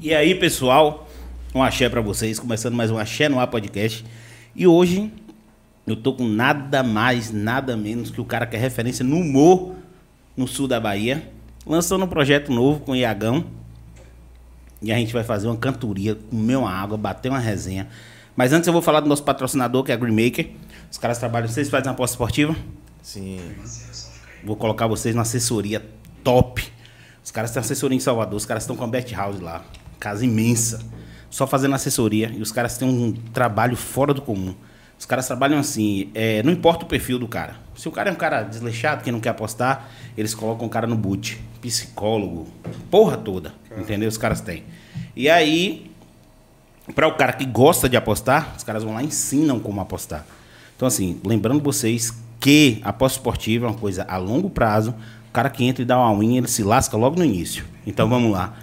E aí, pessoal, um axé pra vocês, começando mais um Axé no Ar Podcast. E hoje eu tô com nada mais, nada menos que o cara que é referência no humor no sul da Bahia, lançando um projeto novo com o Iagão. E a gente vai fazer uma cantoria, comer uma água, bater uma resenha. Mas antes eu vou falar do nosso patrocinador, que é a Green Maker. Os caras trabalham, vocês fazem uma aposta esportiva? Sim. Vou colocar vocês na assessoria top. Os caras têm assessoria em Salvador, os caras estão com a Bet House lá. Casa imensa. Só fazendo assessoria. E os caras têm um trabalho fora do comum. Os caras trabalham assim, é, não importa o perfil do cara. Se o cara é um cara desleixado, que não quer apostar, eles colocam o cara no boot. Psicólogo, porra toda. Entendeu? Os caras têm. E aí, para o cara que gosta de apostar, os caras vão lá e ensinam como apostar. Então, assim, lembrando vocês que a aposta esportiva é uma coisa a longo prazo. O cara que entra e dá uma win, ele se lasca logo no início. Então, vamos lá.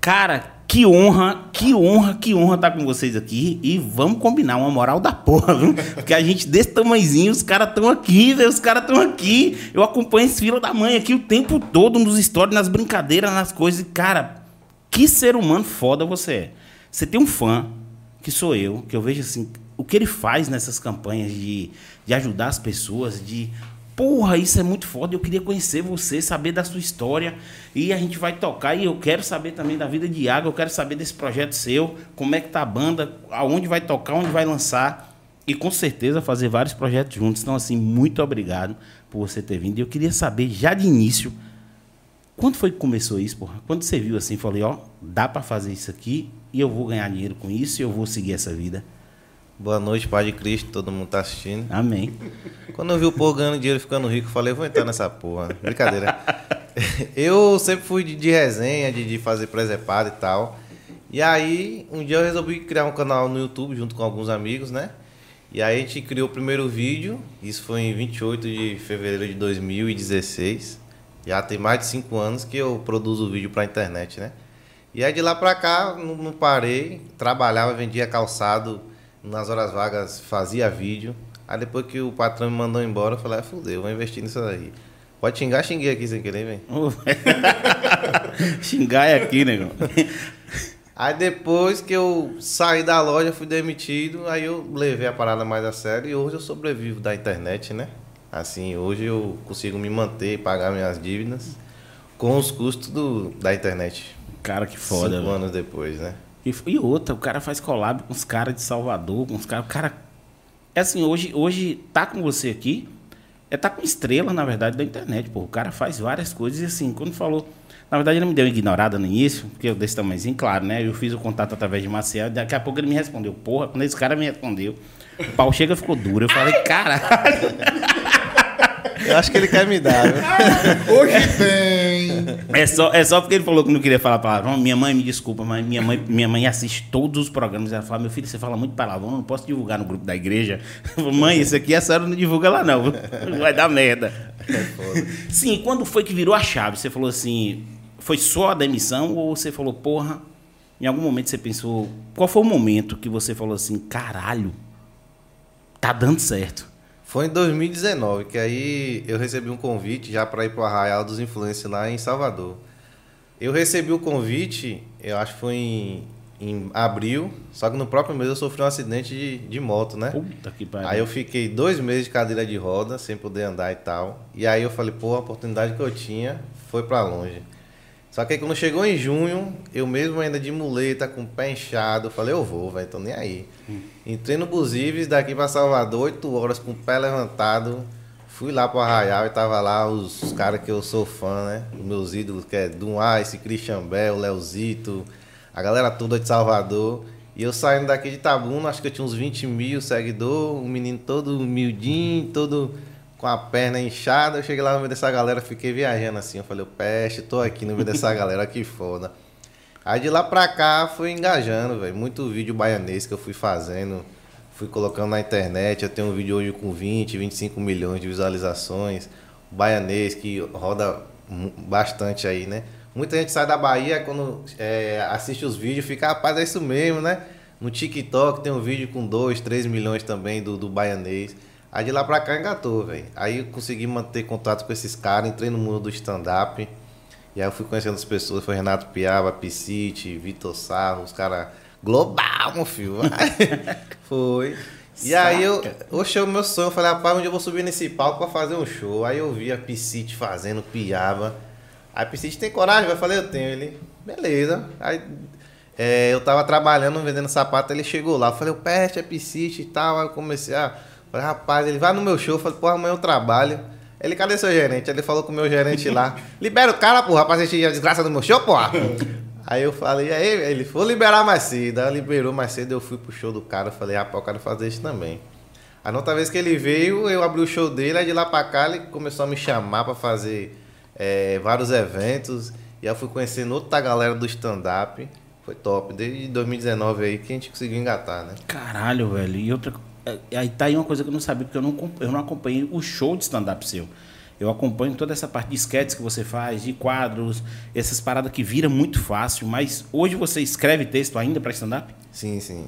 Cara, que honra, que honra, que honra estar com vocês aqui. E vamos combinar uma moral da porra, viu? Porque a gente desse tamanhozinho, os caras estão aqui, velho. Os caras estão aqui. Eu acompanho esse fila da mãe aqui o tempo todo, nos stories, nas brincadeiras, nas coisas. E, cara, que ser humano foda você é. Você tem um fã, que sou eu, que eu vejo assim, o que ele faz nessas campanhas de, de ajudar as pessoas, de Porra, isso é muito foda. Eu queria conhecer você, saber da sua história. E a gente vai tocar. E eu quero saber também da vida de Iago. Eu quero saber desse projeto seu. Como é que tá a banda. Aonde vai tocar, onde vai lançar. E com certeza fazer vários projetos juntos. Então, assim, muito obrigado por você ter vindo. E eu queria saber, já de início, quando foi que começou isso, porra? Quando você viu assim, falei, ó, dá para fazer isso aqui. E eu vou ganhar dinheiro com isso. E eu vou seguir essa vida. Boa noite, Pai de Cristo, todo mundo tá assistindo. Amém. Quando eu vi o povo ganhando dinheiro ficando rico, eu falei, vou entrar nessa porra. Brincadeira. Eu sempre fui de, de resenha, de, de fazer presepada e tal. E aí, um dia eu resolvi criar um canal no YouTube junto com alguns amigos, né? E aí a gente criou o primeiro vídeo, isso foi em 28 de fevereiro de 2016. Já tem mais de 5 anos que eu produzo vídeo pra internet, né? E aí de lá pra cá, não, não parei, trabalhava, vendia calçado nas horas vagas fazia vídeo. Aí depois que o patrão me mandou embora, eu falei, ah, fudeu, vou investir nisso aí. Pode xingar, xinguei aqui sem querer, velho. Xingar é aqui, negão. Aí depois que eu saí da loja, fui demitido, aí eu levei a parada mais a sério e hoje eu sobrevivo da internet, né? Assim, hoje eu consigo me manter e pagar minhas dívidas com os custos do, da internet. Cara, que foda, Cinco velho. anos depois, né? E, e outra, o cara faz collab com os caras de Salvador, com os caras. O cara. É assim, hoje, hoje tá com você aqui, é tá com estrela, na verdade, da internet, pô. O cara faz várias coisas e assim, quando falou. Na verdade, ele me deu uma ignorada no início, porque eu desse tamanhozinho, claro, né? Eu fiz o contato através de Maciel, daqui a pouco ele me respondeu. Porra, quando esse cara me respondeu, o pau chega ficou duro. Eu falei, caralho. Eu acho que ele quer me dar, viu? Hoje tem. É só, é só porque ele falou que não queria falar palavrão. Minha mãe me desculpa, mas minha mãe, minha mãe assiste todos os programas. Ela fala, meu filho, você fala muito palavrão, eu não posso divulgar no grupo da igreja. Eu falo, mãe, isso aqui a senhora não divulga lá não. Vai dar merda. Sim, quando foi que virou a chave? Você falou assim, foi só a demissão ou você falou, porra, em algum momento você pensou, qual foi o momento que você falou assim, caralho, tá dando certo? Foi em 2019 que aí eu recebi um convite já para ir para o Arraial dos Influencers lá em Salvador. Eu recebi o convite, eu acho que foi em, em abril, só que no próprio mês eu sofri um acidente de, de moto, né? Puta que pariu. Aí eu fiquei dois meses de cadeira de roda, sem poder andar e tal. E aí eu falei, pô, a oportunidade que eu tinha foi para longe. Só que aí quando chegou em junho, eu mesmo ainda de muleta, com o pé inchado, eu falei, eu vou, velho, tô nem aí. Entrei no Busives, daqui para Salvador, 8 horas, com o pé levantado. Fui lá pro Arraial e tava lá os, caras que eu sou fã, né? Os meus ídolos, que é Dum Ice, Christian Bell, Leozito, a galera toda de Salvador. E eu saindo daqui de Tabuna, acho que eu tinha uns 20 mil seguidores, um menino todo humildinho, todo com a perna inchada. Eu cheguei lá no meio dessa galera, fiquei viajando assim. Eu falei, peste, tô aqui no meio dessa galera, que foda. Aí de lá pra cá fui engajando, velho. Muito vídeo baianês que eu fui fazendo, fui colocando na internet. Eu tenho um vídeo hoje com 20, 25 milhões de visualizações. Baianês que roda bastante aí, né? Muita gente sai da Bahia quando é, assiste os vídeos fica, rapaz, é isso mesmo, né? No TikTok tem um vídeo com 2, 3 milhões também do, do baianês. Aí de lá pra cá engatou, velho. Aí eu consegui manter contato com esses caras, entrei no mundo do stand-up. E aí eu fui conhecendo as pessoas, foi Renato Piaba, Piscite, Vitor Sarro, os caras global, meu filho. foi. E aí eu, oxe, o meu sonho, eu falei, rapaz, onde eu vou subir nesse palco pra fazer um show? Aí eu vi a Piscite fazendo, Piaba. Aí Piscite tem coragem? Eu falei, eu tenho. Ele, beleza. Aí é, eu tava trabalhando, vendendo sapato, ele chegou lá. Eu falei, o Peste é Piscite e tal. Aí eu comecei a. Falei, rapaz, ele vai no meu show. Eu falei, pô, amanhã eu trabalho. Ele, cadê seu gerente? Ele falou com o meu gerente lá. Libera o cara, porra, pra assistir a desgraça do meu show, porra. Aí eu falei, aí ele foi liberar mais cedo. Aí liberou mais cedo, eu fui pro show do cara. Falei, rapaz, eu quero fazer isso também. A outra vez que ele veio, eu abri o show dele, aí de lá pra cá ele começou a me chamar pra fazer é, vários eventos. E aí eu fui conhecendo outra galera do stand-up. Foi top. Desde 2019 aí que a gente conseguiu engatar, né? Caralho, velho. E outra. É, Aí tá aí uma coisa que eu não sabia, porque eu não, eu não acompanhei o show de stand-up seu. Eu acompanho toda essa parte de sketches que você faz, de quadros, essas paradas que vira muito fácil, mas hoje você escreve texto ainda pra stand-up? Sim, sim.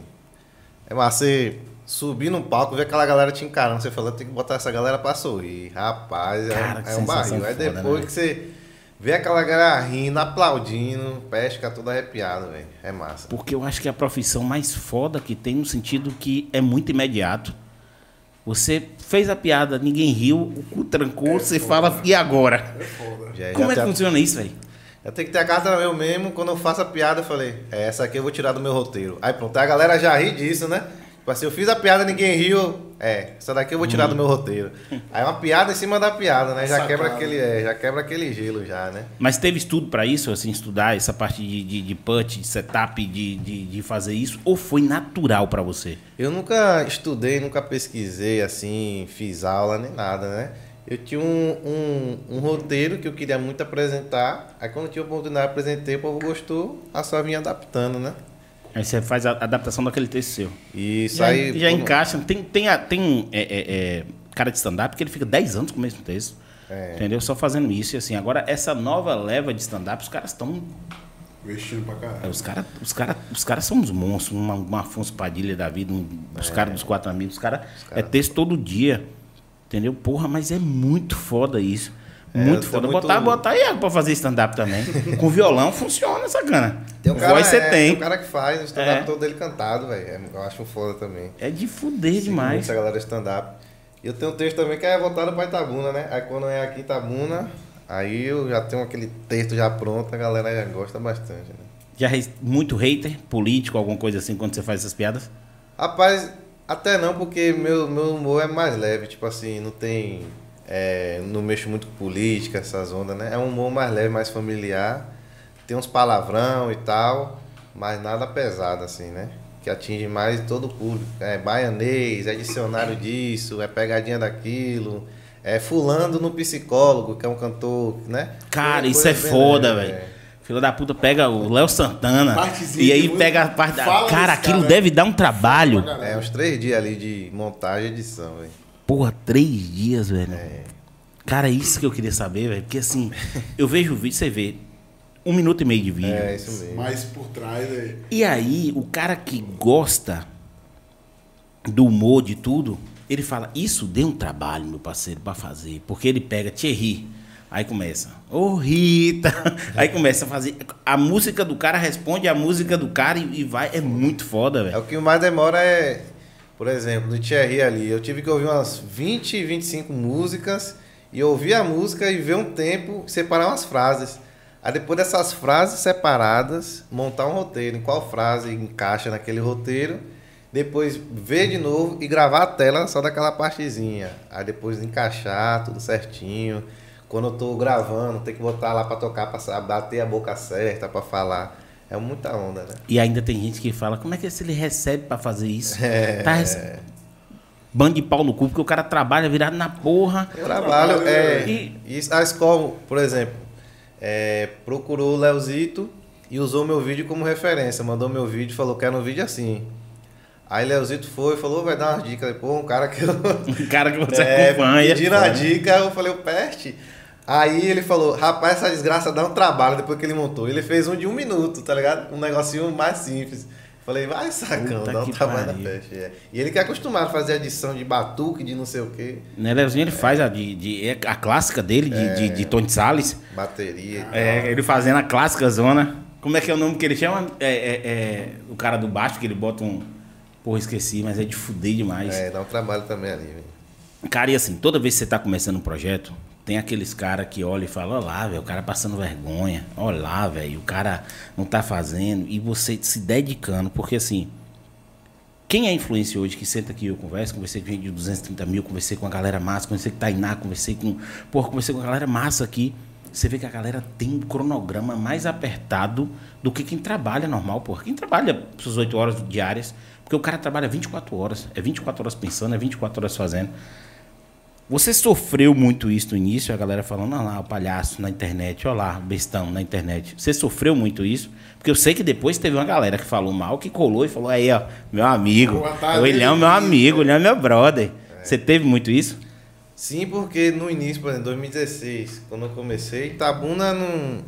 É mas você subir no palco, ver aquela galera te encarando, você falando, tem que botar essa galera pra sorrir. Rapaz, é, Cara, é um barril. Aí depois né? que você vê aquela galera rindo, aplaudindo, pesca todo arrepiado, velho. É massa. Porque eu acho que é a profissão mais foda que tem no sentido que é muito imediato. Você fez a piada, ninguém riu, o cu trancou, você fala, e agora? É foda. Já, Como já é que tem- funciona isso, velho? Eu tenho que ter a carta eu mesmo, quando eu faço a piada, eu falei, é, essa aqui eu vou tirar do meu roteiro. Aí pronto, aí a galera já ri disso, né? Tipo assim, eu fiz a piada, ninguém riu, é, essa daqui eu vou tirar do meu roteiro. Aí é uma piada em cima da piada, né? Já Sacada. quebra aquele, é, já quebra aquele gelo já, né? Mas teve estudo pra isso, assim, estudar essa parte de, de, de punch, de setup, de, de, de fazer isso? Ou foi natural pra você? Eu nunca estudei, nunca pesquisei, assim, fiz aula nem nada, né? Eu tinha um, um, um roteiro que eu queria muito apresentar, aí quando eu tive a oportunidade, apresentei, o povo gostou, aí só vinha adaptando, né? Aí você faz a adaptação daquele texto seu. Isso Já, aí... já encaixa. Tem, tem, a- tem é, é, é, cara de stand-up que ele fica 10 anos com o mesmo texto. É. Entendeu? Só fazendo isso e assim. Agora, essa nova leva de stand-up, os caras estão. Vestindo pra é, caralho. Os caras os cara, os cara são uns monstros, uma, uma Afonso Padilha da vida, um- os caras dos quatro amigos, os caras. É texto todo dia. Entendeu? Porra, mas é muito foda isso. É, muito tô foda. muito- Botar, botar aí pra fazer stand-up também. Com violão funciona, sacana. Tem um cara, Voz você é, tem. um cara que faz o stand-up É. todo ele cantado, velho. É, Eu acho foda também. É de fuder demais. Essa galera stand-up. E eu tenho um texto também que é voltado pra Itabuna, né? Aí quando é aqui Itabuna, aí eu já tenho aquele texto já pronto, a galera já gosta bastante, né? Já re- muito hater, político, alguma coisa assim, quando você faz essas piadas? Rapaz, até não, porque meu, meu humor é mais leve, tipo assim, não tem. É, não mexo muito com política, essas ondas, né? É um humor mais leve, mais familiar. Tem uns palavrão e tal, mas nada pesado, assim, né? Que atinge mais todo o público. É baianês, é dicionário disso, é pegadinha daquilo, é fulando no psicólogo, que é um cantor, né? Cara, isso é foda, velho. Filho da puta pega o Léo Santana Partezinha e aí pega a parte Cara, aquilo cara. deve dar um trabalho. É, uns três dias ali de montagem e edição, velho. Porra, três dias, velho. É. Cara, é isso que eu queria saber, velho. Porque assim, eu vejo o vídeo, você vê um minuto e meio de vídeo. É, isso mesmo. Mas por trás é. E aí, o cara que gosta do humor, de tudo, ele fala, isso deu um trabalho, meu parceiro, pra fazer. Porque ele pega Thierry, aí começa, ô Rita, aí começa a fazer. A música do cara responde a música do cara e, e vai. É muito foda, É velho. o que mais demora é, por exemplo, no Thierry ali, eu tive que ouvir umas 20, 25 músicas e ouvir a música e ver um tempo, separar umas frases. Aí depois dessas frases separadas, montar um roteiro, em qual frase encaixa naquele roteiro, depois ver de novo e gravar a tela só daquela partezinha. Aí depois encaixar tudo certinho. Quando eu tô gravando, tem que botar lá pra tocar, pra bater a boca certa pra falar. É muita onda, né? E ainda tem gente que fala, como é que ele recebe pra fazer isso? É. Tá rece... Bando de pau no cu, porque o cara trabalha virado na porra. Eu trabalho, é, E- e a escola, por exemplo, é, procurou o Leozito e usou meu vídeo como referência. Mandou meu vídeo e falou, quero um vídeo assim. Aí Leozito foi e falou, vai dar umas dicas. Pô, um cara que eu... Um cara que você é, acompanha. pedindo a dica, eu falei, o Peste. Aí ele falou, rapaz, essa desgraça dá um trabalho depois que ele montou. Ele fez um de um minuto, tá ligado? Um negocinho mais simples. Falei, vai sacando, Puta dá um trabalho na pariu. peste. é. E ele que é acostumado a fazer adição de batuque, de não sei o quê, Né, Leozinho, ele faz a, de, de- é a clássica dele, de, de, de Tony Salles. bateria. É, ele fazendo a clássica zona. Como é que é o nome que ele chama? É, é- é o cara do baixo, que ele bota um. Porra, esqueci, mas é de fuder demais. É, dá um trabalho também ali, velho. Cara, e assim, toda vez que você tá começando um projeto, tem aqueles caras que olham e falam, olha lá, velho, o cara passando vergonha. Olha lá, velho, o cara não tá fazendo. E você se dedicando, porque assim, quem é influência hoje que senta aqui eu converso, conversei com gente de 230 mil, conversei com a galera massa, conversei com Tainá, conversei com. Porra, conversei com a galera massa aqui. Você vê que a galera tem um cronograma mais apertado do que quem trabalha normal, porra. Quem trabalha suas 8 horas diárias, porque o cara trabalha 24 horas. É 24 horas pensando, é 24 horas fazendo. Você sofreu muito isso no início, a galera falando, olha lá, o palhaço na internet, olha lá, bestão na internet. Você sofreu muito isso? Porque eu sei que depois teve uma galera que falou mal, que colou e falou, aí, ó, meu amigo, tarde, o Ilhão é meu amigo. o Ilhão é meu brother. Você teve muito isso? Sim, porque no início, por exemplo, 2016, quando eu comecei, Itabuna não,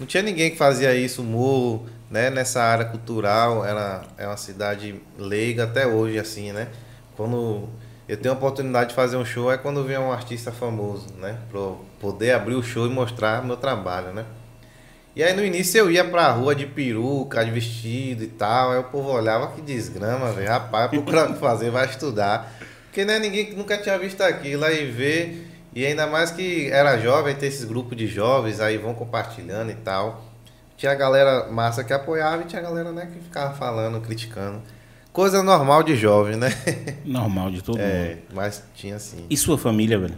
não tinha ninguém que fazia isso, humor, né? Nessa área cultural, era, é uma cidade leiga até hoje, assim, né? Quando eu tenho a oportunidade de fazer um show, é quando vem um artista famoso, né? Pra eu poder abrir o show e mostrar meu trabalho, né? E aí no início eu ia pra rua de peruca, de vestido e tal, aí o povo olhava que desgrama, velho, rapaz, procurar o que fazer, vai estudar. Porque não é ninguém nunca tinha visto aquilo, aí vê, e ainda mais que era jovem, tem esses grupos de jovens, aí vão compartilhando e tal. Tinha a galera massa que apoiava e tinha a galera né, que ficava falando, criticando. Coisa normal de jovem, né? Normal de todo mundo. É, mas tinha sim. E sua família, velho?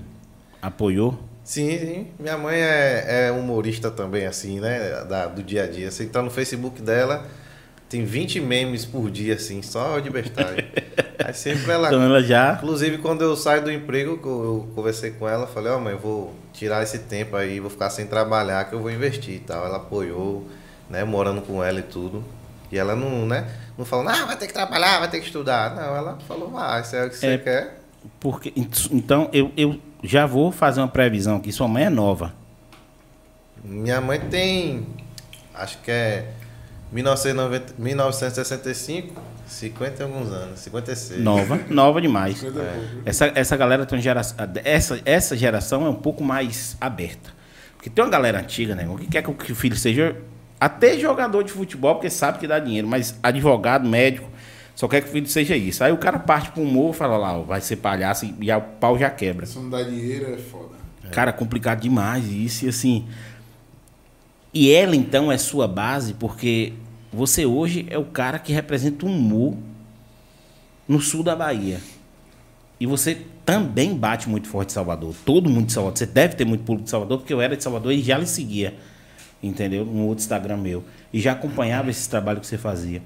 Apoiou? Sim, sim. Minha mãe é, é humorista também, assim, né? Da, do dia a dia. Você entrar no Facebook dela, tem 20 memes por dia, assim, só de bestagem. Aí sempre ela. Então ela já. Inclusive, quando eu saio do emprego, eu, eu conversei com ela, falei, ó, mãe, eu vou tirar esse tempo aí, vou ficar sem trabalhar, que eu vou investir e tal. Ela apoiou, né? Morando com ela e tudo. E ela não, né? Não falou, não, vai ter que trabalhar, vai ter que estudar. Não, ela falou, ah, isso é o que você É. quer. Porque, então, eu, eu já vou fazer uma previsão aqui. Sua mãe é nova. Minha mãe tem, acho que é 1990, 1965, 50 e alguns anos, 56. Nova, nova demais. Boa. Essa, essa galera tem uma geração. Essa, essa geração é um pouco mais aberta. Porque tem uma galera antiga, né? Que quer que o filho seja até jogador de futebol, porque sabe que dá dinheiro, mas advogado, médico, só quer que o filho seja isso. Aí o cara parte pro humor e fala lá, ó, vai ser palhaço e, o pau já quebra. Se não dá dinheiro é foda. Cara, complicado demais isso. E assim. E ela, então, é sua base, porque você hoje é o cara que representa o humor no sul da Bahia. E você também bate muito forte em Salvador. Todo mundo de Salvador. Você deve ter muito público de Salvador, porque eu era de Salvador e já lhe seguia. Entendeu? No outro Instagram meu. E já acompanhava esses trabalhos que você fazia.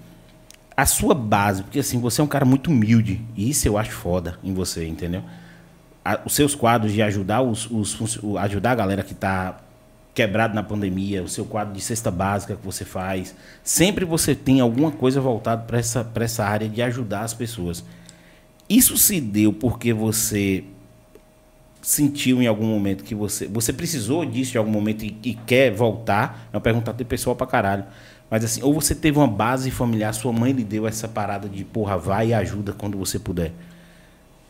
A sua base, porque assim, você é um cara muito humilde. E isso eu acho foda em você, entendeu? a- os seus quadros de ajudar os, os ajudar a galera que está quebrado na pandemia, o seu quadro de cesta básica que você faz, sempre você tem alguma coisa voltada para essa, pra essa área de ajudar as pessoas. Isso se deu porque você sentiu em algum momento que você você precisou disso em algum momento e, e quer voltar? É uma pergunta até pessoal pra caralho. Mas assim, ou você teve uma base familiar, sua mãe lhe deu essa parada de porra, vai e ajuda quando você puder.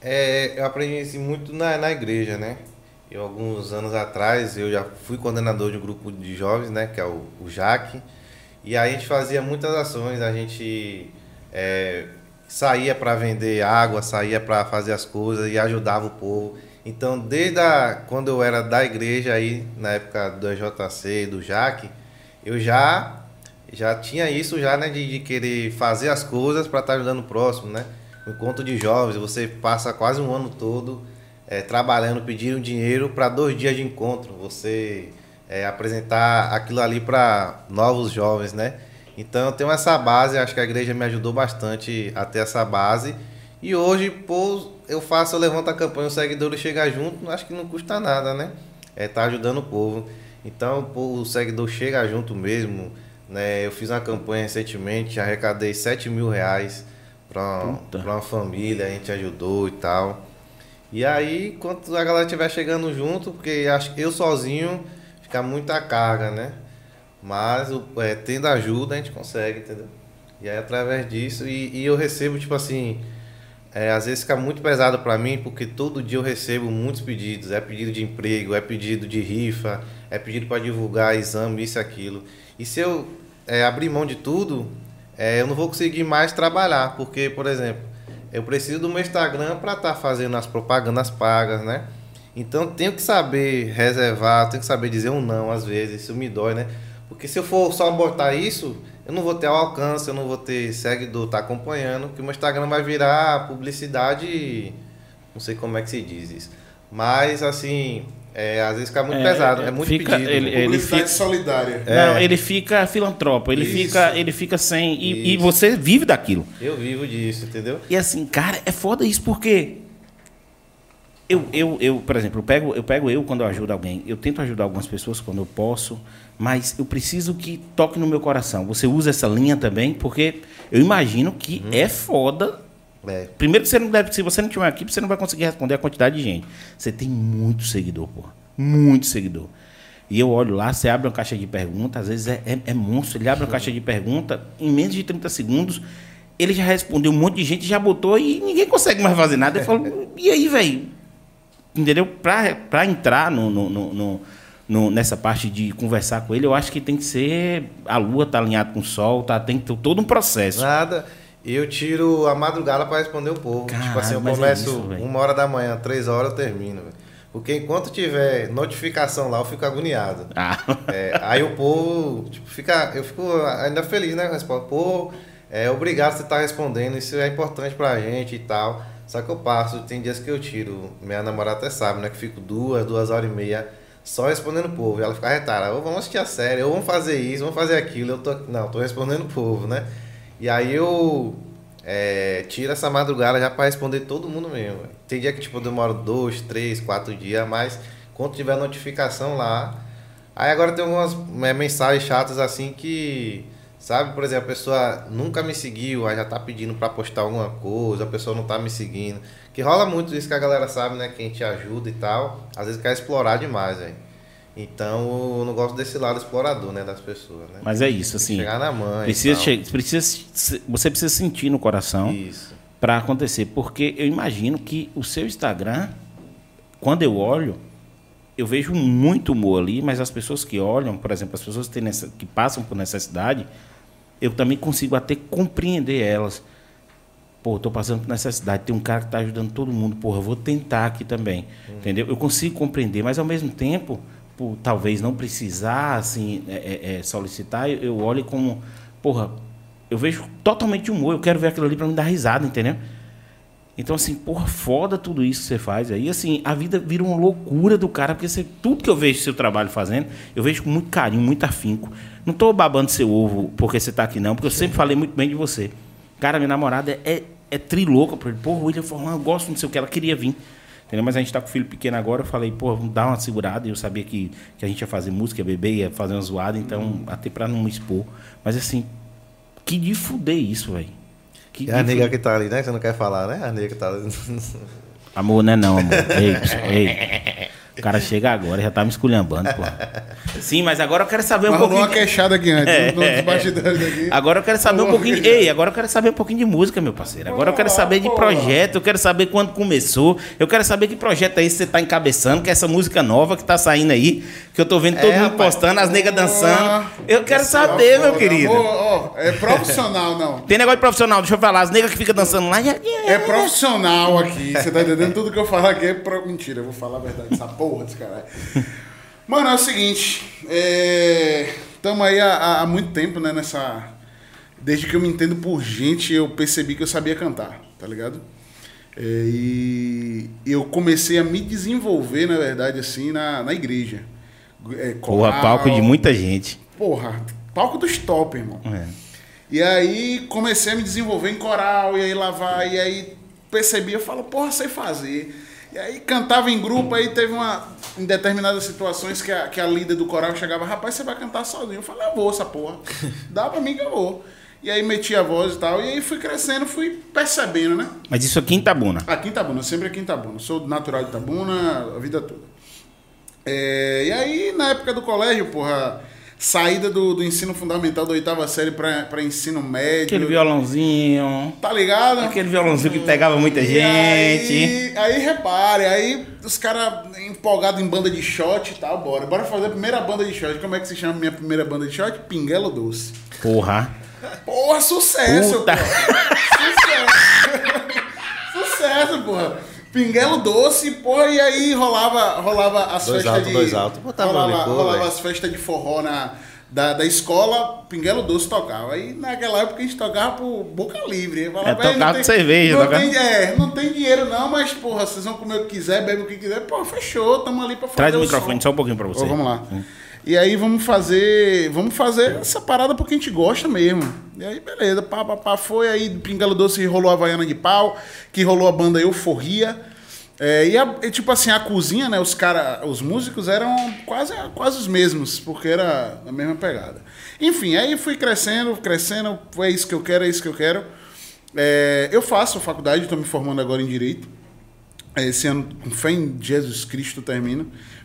É, eu aprendi isso muito na, na igreja, né? Eu, alguns anos atrás, eu já fui coordenador de um grupo de jovens, né? Que é o, o JAC. E aí a gente fazia muitas ações, a gente é, saía para vender água, saía para fazer as coisas e ajudava o povo. Então, desde a, quando eu era da igreja aí, na época do EJC, do JAC, eu já já tinha isso já, né, de, de querer fazer as coisas para estar ajudando o próximo, né? Encontro de jovens, você passa quase um ano todo eh, trabalhando, pedindo dinheiro para dois dias de encontro, você eh, apresentar aquilo ali para novos jovens, né? Então eu tenho essa base, acho que a igreja me ajudou bastante a ter essa base. E hoje, pô, eu faço, eu levanto a campanha, os seguidores chegam junto, acho que não custa nada, né? É tá ajudando o povo. Então, pô, o seguidor chega junto mesmo, né? Eu fiz uma campanha recentemente, arrecadei 7 mil reais para uma família, a gente ajudou e tal. E aí, quando a galera estiver chegando junto, porque acho que eu sozinho fica muita carga, né? Mas o- é, tendo ajuda a gente consegue, entendeu? E aí, através disso, e, e eu recebo, tipo assim, é, às vezes fica muito pesado para mim, porque todo dia eu recebo muitos pedidos. É pedido de emprego, é pedido de rifa, é pedido para divulgar exame, isso e aquilo. E se eu é, abrir mão de tudo, é, eu não vou conseguir mais trabalhar, porque, por exemplo, eu preciso do meu Instagram para estar tá fazendo as propagandas pagas, né? Então tenho que saber reservar, tenho que saber dizer um não às vezes, isso me dói, né? Porque se eu for só botar isso, eu não vou ter o alcance, eu não vou ter seguidor, tá acompanhando, que o meu Instagram vai virar publicidade, não sei como é que se diz isso. Mas assim, é, às vezes fica muito É, pesado, é, é muito fica- pedido. ele- ele Publicidade fica- solidária. Não, ele fica filantropo, ele Isso. fica, ele fica sem. E, e você vive daquilo. Eu vivo disso, entendeu? E assim, cara, é foda isso porque. Eu, eu, eu, por exemplo, eu pego, eu pego eu quando eu ajudo alguém. Eu tento ajudar algumas pessoas quando eu posso, mas eu preciso que toque no meu coração. Você usa essa linha também, porque eu imagino que Uhum. é foda. É. Primeiro que você não deve, se você não tiver uma equipe, você não vai conseguir responder a quantidade de gente. Você tem muito seguidor, pô. Muito seguidor. E eu olho lá, você abre uma caixa de perguntas, às vezes é, é, é monstro. Ele abre uma caixa de perguntas, em menos de 30 segundos, ele já respondeu um monte de gente, já botou e ninguém consegue mais fazer nada. Eu falo, e aí, velho? Entendeu? Pra, pra entrar no, no, no- no- nessa parte de conversar com ele, eu acho que tem que ser. A lua tá alinhada com o sol, tá, tem que ter todo um processo. Nada. Eu tiro a madrugada para responder o povo. tipo Caralho, assim, eu mas é começo isso, uma hora da manhã, três horas eu termino. velho. Porque enquanto tiver notificação lá, eu fico agoniado. Ah, É, aí o povo, tipo, fica, eu fico ainda feliz, né? Respondo, pô, é, obrigado por você estar respondendo, isso é importante pra gente e tal. Só que eu passo, tem dias que eu tiro, minha namorada até sabe, né? Que fico duas, duas horas e meia só respondendo o povo. E ela fica retada, ou vamos assistir a série, ou vamos fazer isso, vamos fazer aquilo. Eu tô, não, tô respondendo o povo, né? E aí eu é, tiro essa madrugada já pra responder todo mundo mesmo. Tem dia que tipo, eu demoro dois, três, quatro dias, mas quando tiver notificação lá, Aí agora tem algumas é, mensagens chatas assim que, sabe, por exemplo, a pessoa nunca me seguiu, aí já tá pedindo pra postar alguma coisa, a pessoa não tá me seguindo. Que rola muito isso que a galera sabe, né? Quem te ajuda e tal, às vezes quer explorar demais, velho. Então eu não gosto desse lado explorador, né, das pessoas, né? mas é isso, assim. Chegar na mãe. Precisa, precisa você precisa sentir no coração Isso. para acontecer, porque eu imagino que o seu Instagram, quando eu olho, eu vejo muito humor ali, mas as pessoas que olham, por exemplo, as pessoas que, nessa- que passam por necessidade, eu também consigo até compreender elas. Pô, tô passando por necessidade, tem um cara que tá ajudando todo mundo, porra, vou tentar aqui também, entendeu? Eu consigo compreender, mas ao mesmo tempo, por talvez não precisar, assim, é, é, é, solicitar, eu, eu olho como, porra, eu vejo totalmente humor, eu quero ver aquilo ali para me dar risada, entendeu? Então, assim, porra, foda tudo isso que você faz aí. Assim, a vida vira uma loucura do cara, porque você, tudo que eu vejo seu trabalho fazendo, eu vejo com muito carinho, muito afinco. Não tô babando seu ovo porque você tá aqui, não, porque eu sempre falei muito bem de você. Cara, minha namorada é, é trilouca por ele. Porra, William falou, eu gosto, não sei o que, ela queria vir. Entendeu? Mas a gente tá com o filho pequeno agora, eu falei, pô, vamos dar uma segurada. E eu sabia que, que a gente ia fazer música, ia beber, ia fazer uma zoada, então, até pra não me expor. Mas assim, que de fuder isso, velho. Que E a nega que tá ali, né? que Você não quer falar, né? A nega que tá ali. Amor, não é não, amor. Ei, ei. O cara chega agora já tá me esculhambando, pô. Sim, mas agora eu quero saber um Mas pouquinho. uma queixada aqui antes, É. nos bastidores aqui. Agora eu quero saber um pouquinho. De... Ei, agora eu quero saber um pouquinho de música, meu parceiro. Agora eu quero saber de projeto, eu quero saber quando começou. Eu quero saber que projeto é esse que você tá encabeçando, que é essa música nova que tá saindo aí, que eu tô vendo todo É, mundo rapaz. postando, as negas dançando. Eu quero saber, meu querido. é profissional, não. Tem negócio de profissional, deixa eu falar. As negas que ficam dançando lá. É profissional aqui. Você tá entendendo? Tudo que eu falo aqui é pro... Mentira, eu vou falar a verdade. Essa porra desse caralho. Mano, é o seguinte. Estamos aí há, há muito tempo, né? Nessa. Desde que eu me entendo por gente, eu percebi que eu sabia cantar, tá ligado? É, e eu comecei a me desenvolver, na verdade, assim, na, na igreja. É, Porra, coral, palco de muita gente. Porra, palco dos top, irmão. É. E aí comecei a me desenvolver em coral, e aí lá vai, e aí percebi, eu falo, porra, sei fazer. E aí cantava em grupo, aí teve uma. Em determinadas situações que a, que a líder do coral chegava, rapaz, você vai cantar sozinho. Eu falei, eu vou, essa porra. Dá pra mim que eu vou. E aí meti a voz e tal, e aí fui crescendo, fui percebendo, né? Mas isso aqui em Itabuna. Aqui em Itabuna, sempre aqui em Itabuna. Sou natural de Itabuna a vida toda. É, e aí, na época do colégio, porra, saída do, do ensino fundamental da oitava série pra, pra ensino médio. Aquele violãozinho. Tá ligado? Aquele violãozinho que pegava muita E gente. Aí, aí repare, aí os caras empolgados em banda de shot e tal, bora. Bora fazer a primeira banda de shot. Como é que se chama a minha primeira banda de shot? Pinguelo Doce. Porra. Porra, sucesso, Puta. porra. Pinguelo doce, porra, e aí rolava, rolava as Dois festas alto, de. dois alto. Botava rolava licor, rolava as festas de forró na, da, da escola, Pinguelo Doce tocava. Aí naquela época a gente tocava por boca livre. Falava, É, "Véi, tocava não com cerveja, Não tocava- tem, é, não tem dinheiro não, mas porra, vocês vão comer o que quiser, bebe o que quiser. Pô, fechou, tamo ali pra fazer Traz o o microfone som. só um pouquinho pra você. Ó, vamos lá. E aí vamos fazer. Vamos fazer essa parada porque a gente gosta mesmo. E aí, beleza, pá, pá, pá, foi aí Pingalo Doce rolou a Havaiana de pau, que rolou a banda Euforia. É, e, a- e, tipo assim, a cozinha, né? Os cara, os músicos eram quase, quase os mesmos, porque era a mesma pegada. Enfim, aí fui crescendo, crescendo, é isso que eu quero, é isso que eu quero. É, eu faço faculdade, estou me formando agora em Direito. Esse ano, com fé em Jesus Cristo, termina.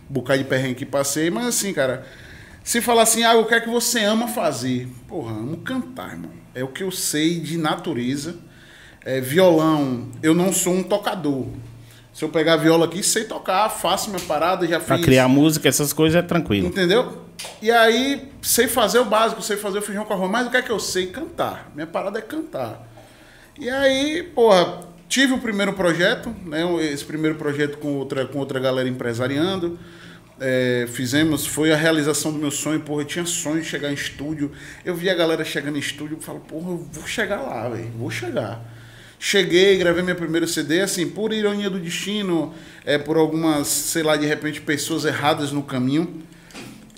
Bocado de perrengue que passei, mas assim, cara. Se falar assim, ah, o que é que você ama fazer? Porra, amo cantar, irmão. É o que eu sei de natureza. É, violão, eu não sou um tocador. Se eu pegar a viola aqui, sei tocar, faço minha parada, já Pra fiz. criar música, essas coisas é tranquilo. Entendeu? E aí, sei fazer o básico, sei fazer o feijão com arroz, mas o que é que eu sei? Cantar. Minha parada é cantar. E aí, porra, tive o primeiro projeto, né? Esse primeiro projeto com outra, com outra galera empresariando. É, fizemos, foi a realização do meu sonho, porra, eu tinha sonho de chegar em estúdio. Eu vi a galera chegando em estúdio, eu falo, porra, eu vou chegar lá, velho, vou chegar. Cheguei, gravei meu primeiro CD, assim, por ironia do destino, é, por algumas, sei lá, de repente, pessoas erradas no caminho.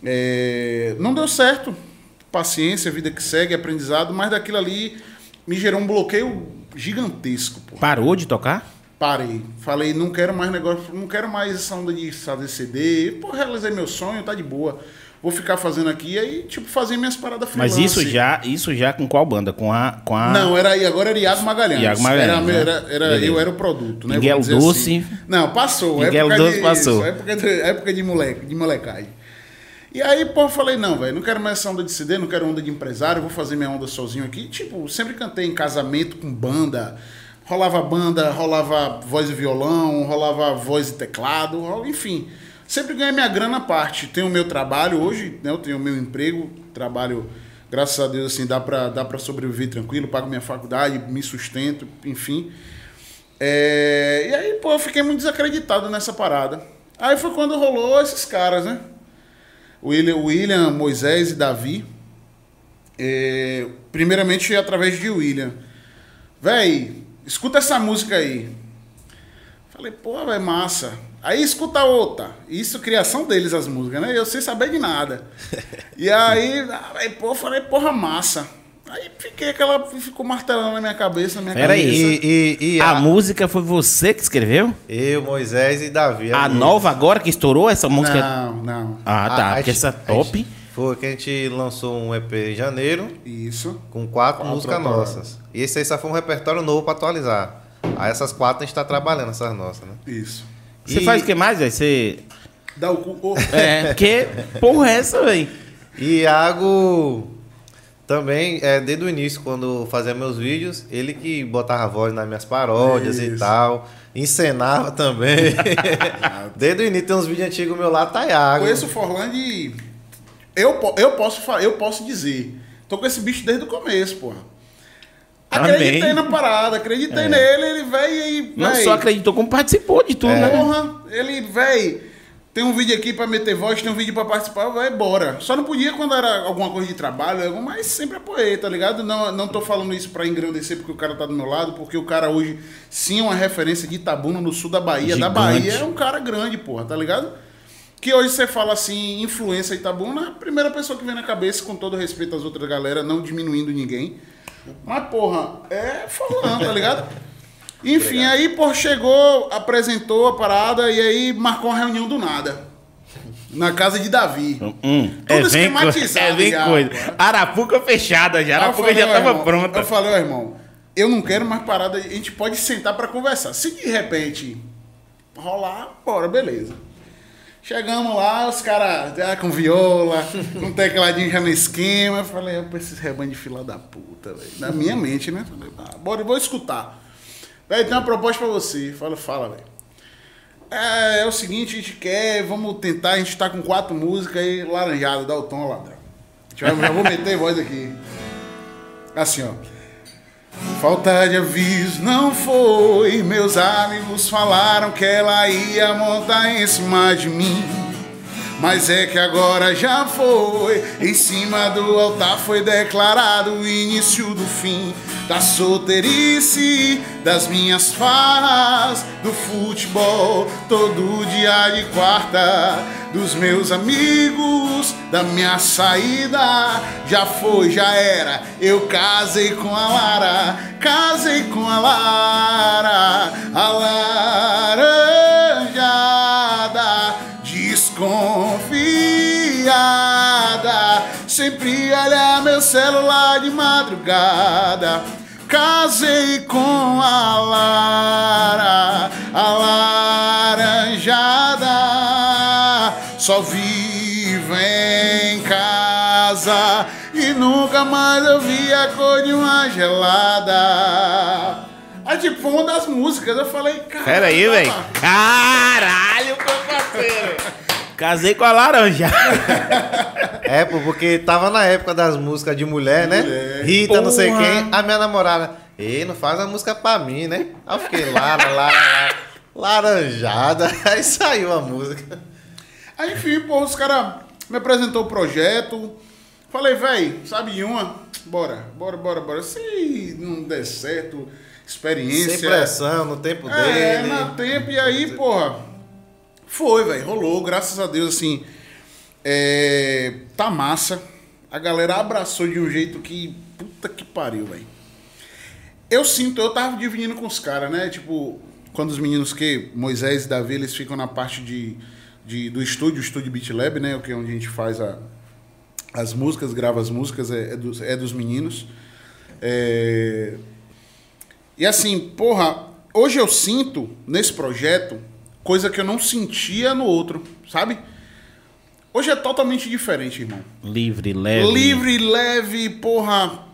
É, não deu certo. Paciência, vida que segue, aprendizado, mas daquilo ali me gerou um bloqueio gigantesco, pô. Parou de tocar? Parei. Falei, não quero mais negócio, não quero mais essa onda de fazer CD. Pô, realizei meu sonho, tá de boa. Vou ficar fazendo aqui, aí, tipo, fazer minhas paradas Mas freelance. isso já, isso já com qual banda? Com a. Com a... Não, era aí, agora era Iago Magalhães. Iago Magalhães, Era, né? era, era- eu era o produto, né? Miguel dizer Doce. assim. Não, passou. Miguel época Doce de, passou. Isso, época, de, época de moleque, de molecagem. E aí, pô, falei, não, velho, não quero mais essa onda de CD, não quero onda de empresário, vou fazer minha onda sozinho aqui. Tipo, sempre cantei em casamento com banda. Rolava banda, rolava voz e violão, rolava voz e teclado, enfim. Sempre ganhei minha grana à parte. Tenho o meu trabalho hoje, né? Eu tenho o meu emprego, trabalho, graças a Deus, assim, dá pra, dá sobreviver tranquilo, pago minha faculdade, me sustento, enfim. É, e aí, pô, eu fiquei muito desacreditado nessa parada. Aí foi quando rolou esses caras, né? William, William Moisés e Davi. É, primeiramente através de William. Véi, escuta essa música aí. Falei, pô, velho, massa. Aí escuta outra. Isso, criação deles, as músicas, né? Eu sem saber de nada. E aí, aí pô, falei, porra, massa. Aí fiquei aquela. Ficou martelando na minha cabeça, na minha Pera aí. cabeça. E, e, e A a- música foi você que escreveu? eu, Moisés e Davi. A amigos. nova agora que estourou essa música? Não, não. Ah, tá. A- a porque essa a top. Foi que a gente lançou um EP em janeiro Isso. com quatro, Quatro músicas nossas. E esse aí só foi um repertório novo pra atualizar. Aí essas quatro a gente tá trabalhando, essas nossas, né? Isso. Você E- faz o que mais, velho? Você. Dá o cu. ô. É, que porra é essa, velho? E Iago também, é, desde o início, quando fazia meus vídeos, ele que botava voz nas minhas paródias e Isso. tal. Encenava também. desde o início tem uns vídeos antigos meu lá, tá Iago. Conheço o Forland e eu, eu, posso, eu posso dizer. Tô com esse bicho desde o começo, porra. Amém. Acreditei na parada, acreditei nele, ele veio e. Não véi, só acreditou, como participou de tudo, né? Porra, ele, véi, tem um vídeo aqui pra meter voz, tem um vídeo pra participar, vai embora. Só não podia quando era alguma coisa de trabalho, mas sempre apoiei, tá ligado? Não, não tô falando isso pra engrandecer porque o cara tá do meu lado, porque o cara hoje sim é uma referência de Itabuna no sul da Bahia. Da Gigante. Bahia é um cara grande, porra, tá ligado? Que hoje você fala assim, influência Itabuna, a primeira pessoa que vem na cabeça, com todo respeito às outras galera, não diminuindo ninguém. Mas, porra, é falando, tá ligado? Enfim, aí, pô, chegou, apresentou a parada e aí marcou uma reunião do nada. Na casa de Davi. Hum, Tudo é esquematizado é bem já, coisa. Arapuca fechada já. Arapuca falei, já tava irmão, pronta. Eu falei, ó, irmão, eu não quero mais parada, a gente pode sentar pra conversar. Se de repente rolar, bora, beleza. Chegamos lá, os caras com viola, com tecladinho já no esquema. Eu falei, eu esses rebanho de fila da puta, velho. Na minha mente, né? Falei, ah, bora, vou escutar. Velho, tem uma proposta pra você. Fala, fala, velho. É, é o seguinte, a gente quer, vamos tentar, a gente tá com quatro músicas aí, laranjado, dá o tom, ladrão. Já vou meter voz aqui. Assim, ó. Falta de aviso não foi. Meus amigos falaram que ela ia montar em cima de mim. Mas é que agora já foi. Em cima do altar foi declarado o início do fim da solteirice, das minhas farras, do futebol, todo dia de quarta, dos meus amigos, da minha saída, já foi, já era. Eu casei com a Lara, casei com a Lara, a laranjada, desconfiada, sempre olha meu celular de madrugada casei com a Lara, a laranjada, só vivo em casa e nunca mais eu vi a cor de uma gelada. Aí, tipo, foi uma das músicas. Eu falei, cara. Pera aí, velho. Caralho, meu parceiro. Casei com a laranja. É, pô, porque tava na época das músicas de mulher, né? Mulher. Rita, não sei Porra. quem. A minha namorada, ei, não faz a música pra mim, né? Aí eu fiquei lá, lá, lá, laranjada. Aí saiu a música. Aí, enfim, pô, os caras me apresentou o projeto. Falei, velho, sabe uma? Bora, bora, bora, bora. Se não der certo, experiência. Sem pressão, no tempo É, dele. na tempo, e aí, porra, foi, velho, rolou, graças a Deus, assim, é, tá massa. A galera abraçou de um jeito que, puta que pariu, velho. Eu sinto, eu tava dividindo com os caras, né, tipo, quando os meninos que, Moisés e Davi, eles ficam na parte de, de- do estúdio, o estúdio Beat Lab, né, que é onde a gente faz a, as músicas, grava as músicas, é, é dos, é dos meninos. É, e assim, porra, hoje eu sinto nesse projeto coisa que eu não sentia no outro, sabe? Hoje é totalmente diferente, irmão. Livre, leve. Livre, leve, porra.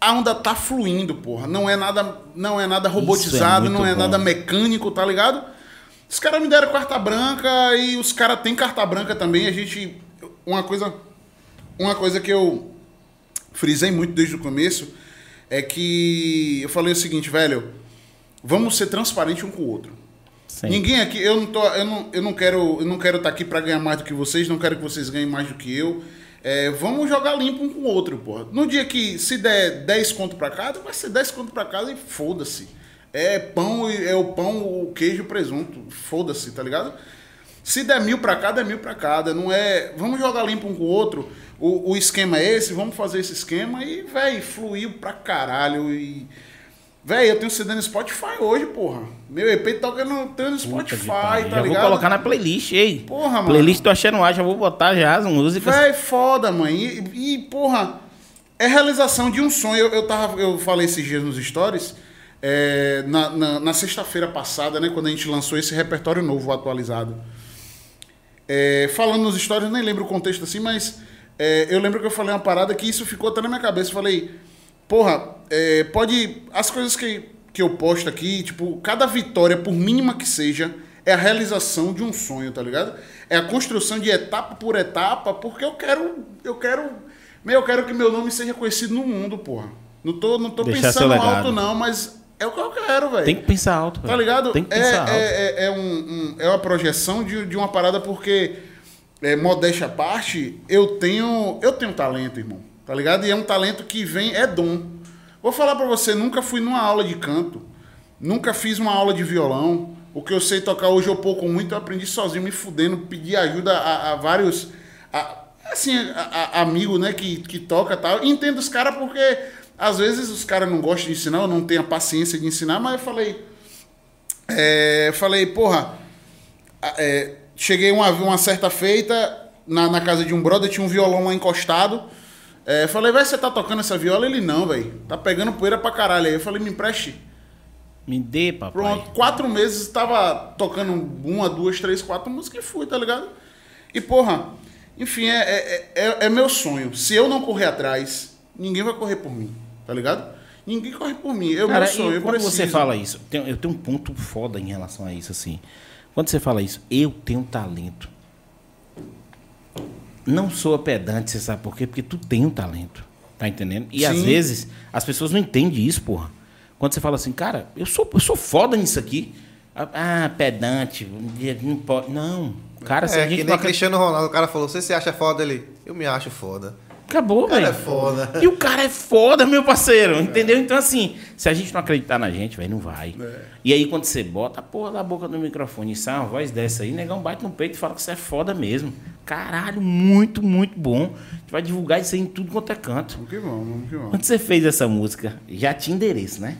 A onda tá fluindo, porra. Não é nada, não é nada robotizado, muito não é bom. nada mecânico, tá ligado? Os caras me deram carta branca e os caras têm carta branca também. A gente. Uma coisa. Uma coisa que eu frisei muito desde o começo é que eu falei o seguinte, velho. Vamos ser transparentes um com o outro. Sim. Ninguém aqui, eu não tô, eu não, eu não quero, eu não quero estar aqui para ganhar mais do que vocês, não quero que vocês ganhem mais do que eu. É, vamos jogar limpo um com o outro, porra. No dia que se der 10 conto para cada, vai ser 10 conto para cada e foda-se. É pão, é o pão, o queijo, o presunto, foda-se, tá ligado? Se der mil para cada, é mil para cada. Não é, vamos jogar limpo um com o outro. O, o esquema é esse, vamos fazer esse esquema e, véi, fluiu pra caralho e Véi, eu tenho CD no Spotify hoje, porra. Meu EP toca no, tem no Spotify, tá já ligado? vou colocar na playlist, ei. Porra, mano. Playlist tô achando ar, já vou botar já as músicas. Véi, foda, mãe. E, e, porra, é realização de um sonho. Eu, eu, tava, eu falei esses dias nos stories, é, na, na, na sexta-feira passada, né, quando a gente lançou esse repertório novo, atualizado. É, falando nos stories, eu nem lembro o contexto assim, mas é, eu lembro que eu falei uma parada que isso ficou até na minha cabeça. Eu falei, porra, é, pode. As coisas que, que eu posto aqui, tipo, cada vitória, por mínima que seja, é a realização de um sonho, tá ligado? É a construção de etapa por etapa, porque eu quero. Eu quero. Meu, eu quero que meu nome seja conhecido no mundo, porra. Não tô, não tô Deixar pensando alto, não, mas é o que eu quero, velho. Tem que pensar alto. Tá ligado? Tem que é, pensar alto. é, é, é um, um- é uma projeção de, de uma parada porque, é, modéstia à parte, eu tenho, eu tenho talento, irmão. Tá ligado? E é um talento que vem, é dom. Vou falar pra você, nunca fui numa aula de canto, nunca fiz uma aula de violão. O que eu sei tocar hoje eu pouco muito, eu aprendi sozinho, me fudendo, pedi ajuda a, a vários. a- assim, a, amigo, né, que, que toca tal. E Entendo os caras porque às vezes os caras não gostam de ensinar, ou não têm a paciência de ensinar, mas eu falei. É, falei, porra, é, cheguei uma, uma certa feita na, na casa de um brother, tinha um violão lá encostado. É, falei, vai, você tá tocando essa viola? Ele não, velho. Tá pegando poeira pra caralho. Aí eu falei, me empreste. Me dê, papai. Pronto, quatro meses tava tocando uma, duas, três, quatro músicas e fui, tá ligado? E, porra, enfim, é, é, é, é meu sonho. Se eu não correr atrás, ninguém vai correr por mim, tá ligado? Ninguém corre por mim. É o meu sonho. e Eu quando você fala isso, eu tenho um ponto foda em relação a isso, assim. Quando você fala isso, eu tenho talento. Não sou pedante, você sabe por quê? Porque tu tem um talento. Tá entendendo? E às Sim. vezes as pessoas não entendem isso, porra. Quando você fala assim, cara, eu sou, eu sou foda nisso aqui. Ah, pedante, não pode. Não. Cara, se É a gente que nem Cristiano Ronaldo, o cara falou, você se acha foda ele? Eu me acho foda. Acabou, O cara velho. é foda. E o cara é foda, meu parceiro. Entendeu? Então, assim, se a gente não acreditar na gente, velho, não vai. E aí, quando você bota a porra da boca no microfone e sai uma voz dessa aí, negão bate no peito e fala que você é foda mesmo. Caralho, muito, muito bom. A gente vai divulgar isso aí em tudo quanto é canto. Vamos que vamos, vamos que vamos. Quando você fez essa música, já tinha endereço, né?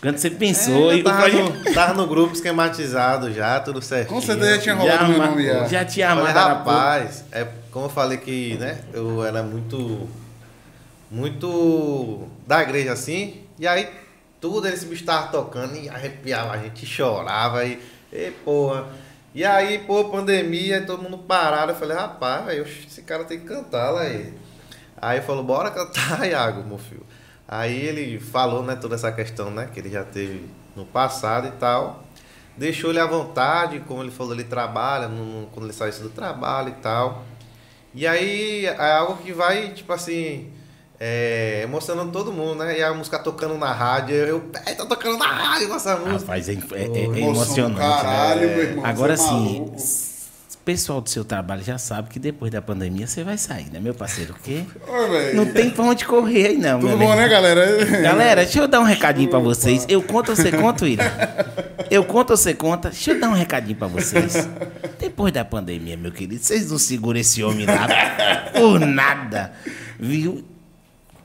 Quando você pensou É, e eu tava, projeto- no, tava no grupo esquematizado já, tudo certinho. Com certeza tinha já, rolado meu ama- nome já. já tinha Falei, amado Arapuca. rapaz, é como eu falei que, né, eu era muito muito da igreja assim, e aí tudo esse bicho tava tocando e arrepiava, a gente chorava e, e porra. E aí, pô, pandemia, todo mundo parado, eu falei, rapaz, esse cara tem que cantar lá aí. Aí falou, bora cantar, Iago, meu filho. Aí ele falou, né, toda essa questão, né, que ele já teve no passado e tal. Deixou ele à vontade, como ele falou, ele trabalha, no- quando ele sai do trabalho e tal. E aí é algo que vai, tipo assim, é, emocionando todo mundo, né? E a música tocando na rádio, eu, é, tá tocando na rádio com essa música. Rapaz, é, é- é- é emocionante. Caralho, né? meu irmão. Agora é sim, pessoal do seu trabalho já sabe que depois da pandemia você vai sair, né, meu parceiro? Porque Oi, velho. não tem pra onde correr aí, não, meu Tudo bom, né, galera? Galera, deixa eu dar um recadinho pra vocês. Eu conto, você conta, William? Eu conto, você conta. Deixa eu dar um recadinho pra vocês. Depois da pandemia, meu querido, vocês não seguram esse homem lá por nada. Viu?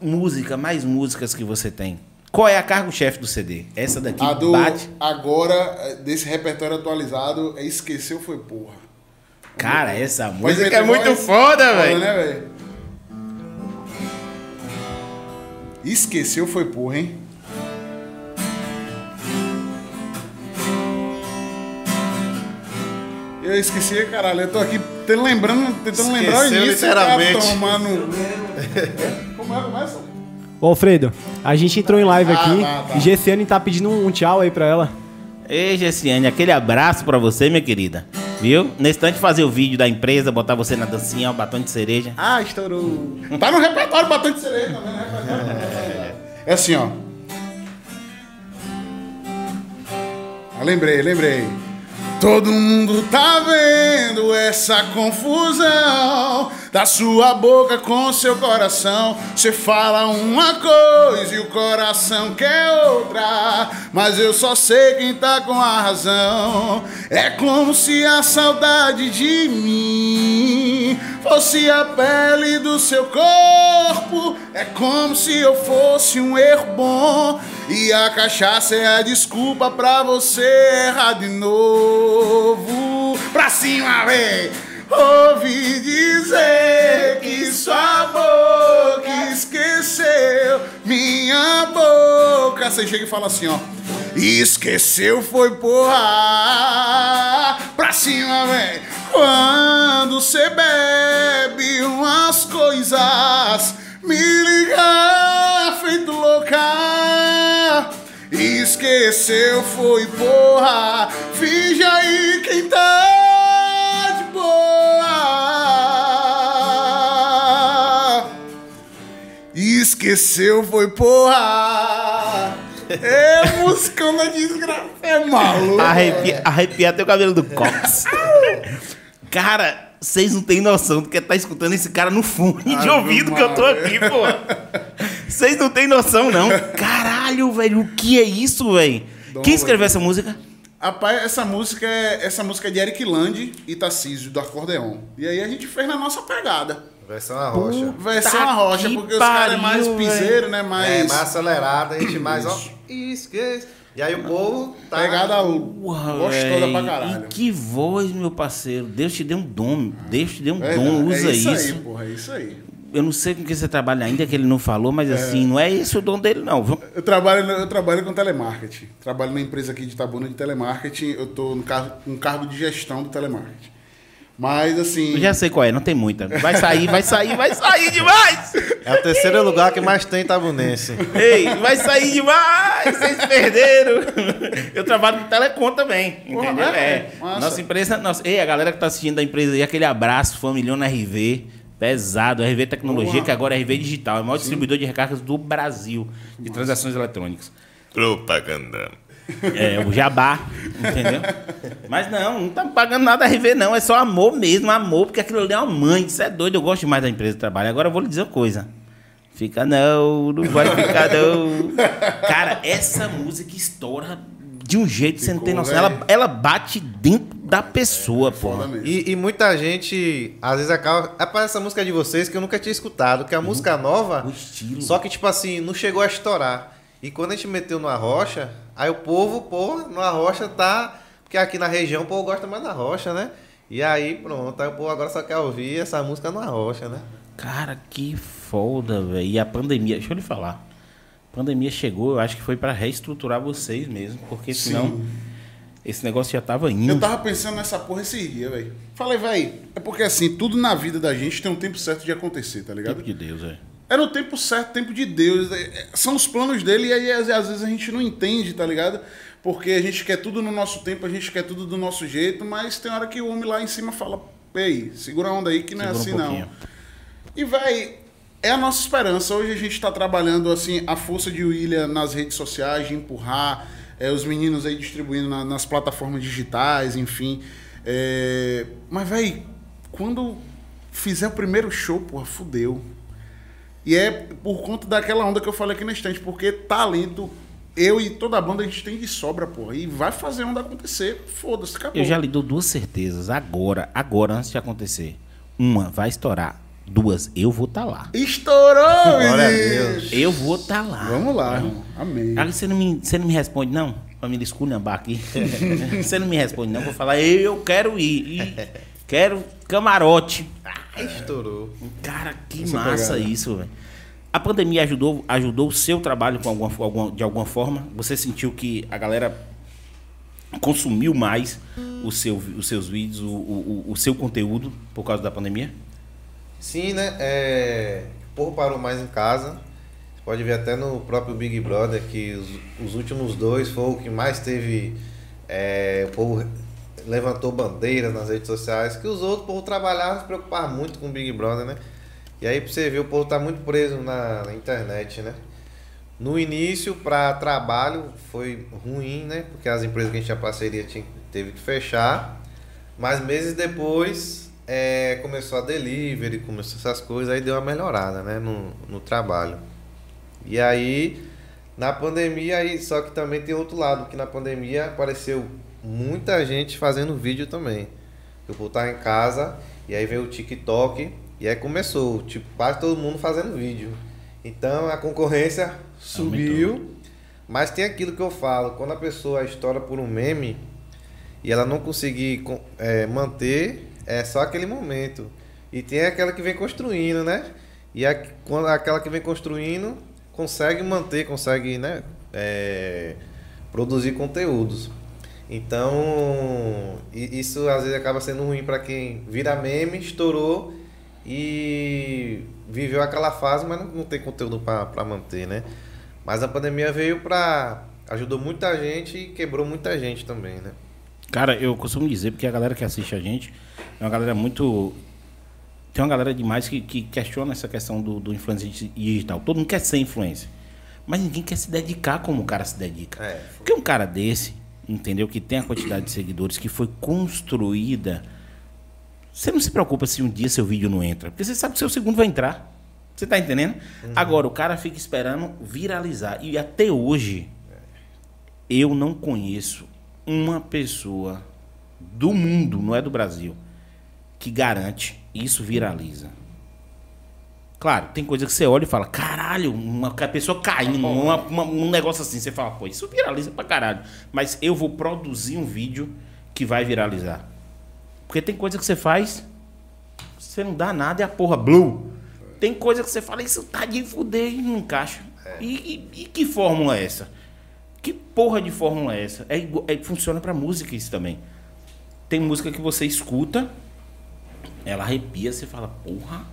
Música, mais músicas que você tem. Qual é a cargo-chefe do CD? Essa daqui A do bate. agora, desse repertório atualizado, é Esqueceu Foi Porra. Cara, essa música é muito voz? foda, velho. né, velho? Esqueceu Foi Porra, hein? Eu esqueci, caralho. Eu tô aqui tentando, lembrando, tentando lembrar o início. literalmente. cara, tomar no... Como é? Começa? Ô, Alfredo, a gente entrou em live Ah, aqui tá, tá. e Gessiane tá pedindo um, um tchau aí pra ela. Ei, Gessiane, aquele abraço pra você, minha querida. Viu? Nesse instante fazer o vídeo da empresa, botar você na dancinha, o batom de cereja. Ah, estourou. Tá no repertório Batom de Cereja também, né? É assim, ó. Ah, lembrei, lembrei. Todo mundo tá vendo essa confusão da sua boca com seu coração. Você fala uma coisa e o coração quer outra, mas eu só sei quem tá com a razão. É como se a saudade de mim fosse a pele do seu corpo. É como se eu fosse um erro bom e a cachaça é a desculpa pra você errar de novo. Pra cima, vem! Ouvi dizer que sua boca esqueceu minha boca. Você chega e fala assim, ó. Esqueceu foi porra. Pra cima, vem! Quando você bebe umas coisas, me liga feito louca. Esqueceu, foi porra. Finge aí quem tá boa. Esqueceu, foi porra. É musicão da desgraça. É maluco. Arrepia, arrepiar teu cabelo do Cox. cara, vocês não têm noção do que tá escutando esse cara no fone de ouvido que eu tô aqui, pô. Vocês não têm noção, não. Caralho, velho, o que é isso, velho? Quem escreveu velho. essa música? Rapaz, essa música é essa música é de Eric Land e Tarcísio, do acordeon. E aí a gente fez na nossa pegada. Versão a rocha. Versão Tá a rocha, que porque os caras é mais piseiro, né? Mais, É, mais acelerada, a gente mais, ó. Esquece. E aí o povo tá. pegada Porra, gostosa pra caralho. E que voz, meu parceiro. Deus te deu um dom. Deus te deu um É, dom. Usa é isso, isso. aí, porra, é isso aí. Eu não sei com que você trabalha ainda, que ele não falou, mas assim, não é esse o dom dele, não. Eu trabalho, eu trabalho com telemarketing. Trabalho na empresa aqui de Itabuna de telemarketing. Eu tô no cargo, no cargo de gestão do telemarketing. Mas assim. Eu já sei qual é, não tem muita. Vai sair, vai sair, vai sair demais! É o terceiro lugar que mais tem Itabunense. Ei, vai sair demais! Vocês perderam! Eu trabalho no Telecom também, Porra, entendeu? é? É. Nossa empresa. Nossa, ei, a galera que tá assistindo da empresa aí, aquele abraço, família na RV. Pesado, RV Tecnologia, Boa. que agora é RV Digital, é o maior distribuidor de recargas do Brasil de transações eletrônicas. Propaganda. É, o jabá, entendeu? Mas não, não tá pagando nada a RV, não. É só amor mesmo, amor, porque aquilo ali é uma mãe. Isso é doido, eu gosto demais da empresa de trabalho. Agora eu vou lhe dizer uma coisa. Fica não, não vai ficar não. Cara, essa música estoura de um jeito que você não tem noção. Ela, ela bate dentro da pessoa, pô. Foda mesmo. E, e muita gente, às vezes acaba. Rapaz, essa música é de vocês que eu nunca tinha escutado, que é a música nova. O estilo. Só que, tipo assim, não chegou a estourar. E quando a gente meteu no Arrocha, aí o povo, pô, no Arrocha tá. Porque aqui na região o povo gosta mais da rocha, né? E aí, pronto, aí o povo agora só quer ouvir essa música no Arrocha, né? Cara, que foda, velho. E a pandemia, deixa eu lhe falar. A pandemia chegou, eu acho que foi pra reestruturar vocês mesmo, porque Sim. senão esse negócio já tava indo. Eu tava pensando nessa porra esse dia, velho. Falei, velho, é porque assim, tudo na vida da gente tem um tempo certo de acontecer, tá ligado? Tempo de Deus, velho. Era o tempo certo, tempo de Deus. É, é, São os planos dele e aí às vezes a gente não entende, tá ligado? Porque a gente quer tudo no nosso tempo, a gente quer tudo do nosso jeito, mas tem hora que o homem lá em cima fala, ei, segura a onda aí que não é Segura um assim não. pouquinho. E, véi, é a nossa esperança. Hoje a gente está trabalhando, assim, a força de William nas redes sociais, de empurrar, é, os meninos aí distribuindo na- nas plataformas digitais, enfim. É, mas, véi, quando fizer o primeiro show, porra, fudeu. E é por conta daquela onda que eu falei aqui na estante, porque talento, eu e toda a banda a gente tem de sobra, porra. E vai fazer onda acontecer. Foda-se, acabou. Eu já lhe dou duas certezas. Agora, agora, antes de acontecer. Uma, vai estourar. Duas, eu vou estar lá. Estourou, Glória! Deus. Eu vou estar lá. Vamos lá, irmão. Amém. Aí você não me, você não me responde, não? Pra me esculhambar aqui. você não me responde, não? Vou falar, eu quero ir. E quero camarote. Estourou. Cara, que Essa massa pegada. isso, velho. A pandemia ajudou, ajudou o seu trabalho com alguma, alguma- de alguma forma? Você sentiu que a galera consumiu mais o seu, os seus vídeos, o, o, o seu conteúdo por causa da pandemia? Sim, né? É... O povo parou mais em casa. Você pode ver até no próprio Big Brother que os, os últimos dois foi o que mais teve. é, O povo levantou bandeiras nas redes sociais, que os outros, o povo trabalhava, se preocupava muito com o Big Brother, né? E aí pra você ver, o povo tá muito preso na, na internet, né? No início, para trabalho, foi ruim, né? Porque as empresas que a gente tinha parceria tinha, teve que fechar. Mas meses depois, é, começou a delivery, começou essas coisas, aí deu uma melhorada, né? No, no trabalho. E aí, na pandemia, aí, só que também tem outro lado, que na pandemia apareceu muita gente fazendo vídeo também. Eu vou estar em casa, e aí veio o TikTok, e aí começou, tipo, quase todo mundo fazendo vídeo. Então a concorrência subiu, mas tem aquilo que eu falo, quando a pessoa estoura por um meme e ela não conseguir con- é, manter, é só aquele momento. E tem aquela que vem construindo, né? E a, quando, aquela que vem construindo consegue manter, consegue, né? é, produzir conteúdos. Então, isso às vezes acaba sendo ruim para quem vira meme, estourou e viveu aquela fase, mas não, não tem conteúdo para manter, né? Mas a pandemia veio para ajudou muita gente e quebrou muita gente também, né? Cara, eu costumo dizer, porque a galera que assiste a gente é uma galera muito. Tem uma galera demais que, que questiona essa questão do, do influencer digital. Todo mundo quer ser influencer. Mas ninguém quer se dedicar como o cara se dedica. É. Porque um cara desse, entendeu? Que tem a quantidade de seguidores que foi construída. Você não se preocupa se um dia seu vídeo não entra. Porque você sabe que seu segundo vai entrar. Você tá entendendo? Agora, o cara fica esperando viralizar. E até hoje, eu não conheço uma pessoa do mundo, não é do Brasil, que garante isso viraliza. Claro, tem coisa que você olha e fala, caralho, uma pessoa caindo, uma- uma- um negócio assim, você fala, pô, isso viraliza pra caralho. Mas eu vou produzir um vídeo que vai viralizar. Porque tem coisa que você faz, você não dá nada e a porra blue. Tem coisa que você fala, isso tá de fuder e não encaixa. E, e- e que fórmula é essa? Que porra de fórmula é essa? É, é- funciona pra música isso também. Tem música que você escuta ela arrepia, você fala, porra,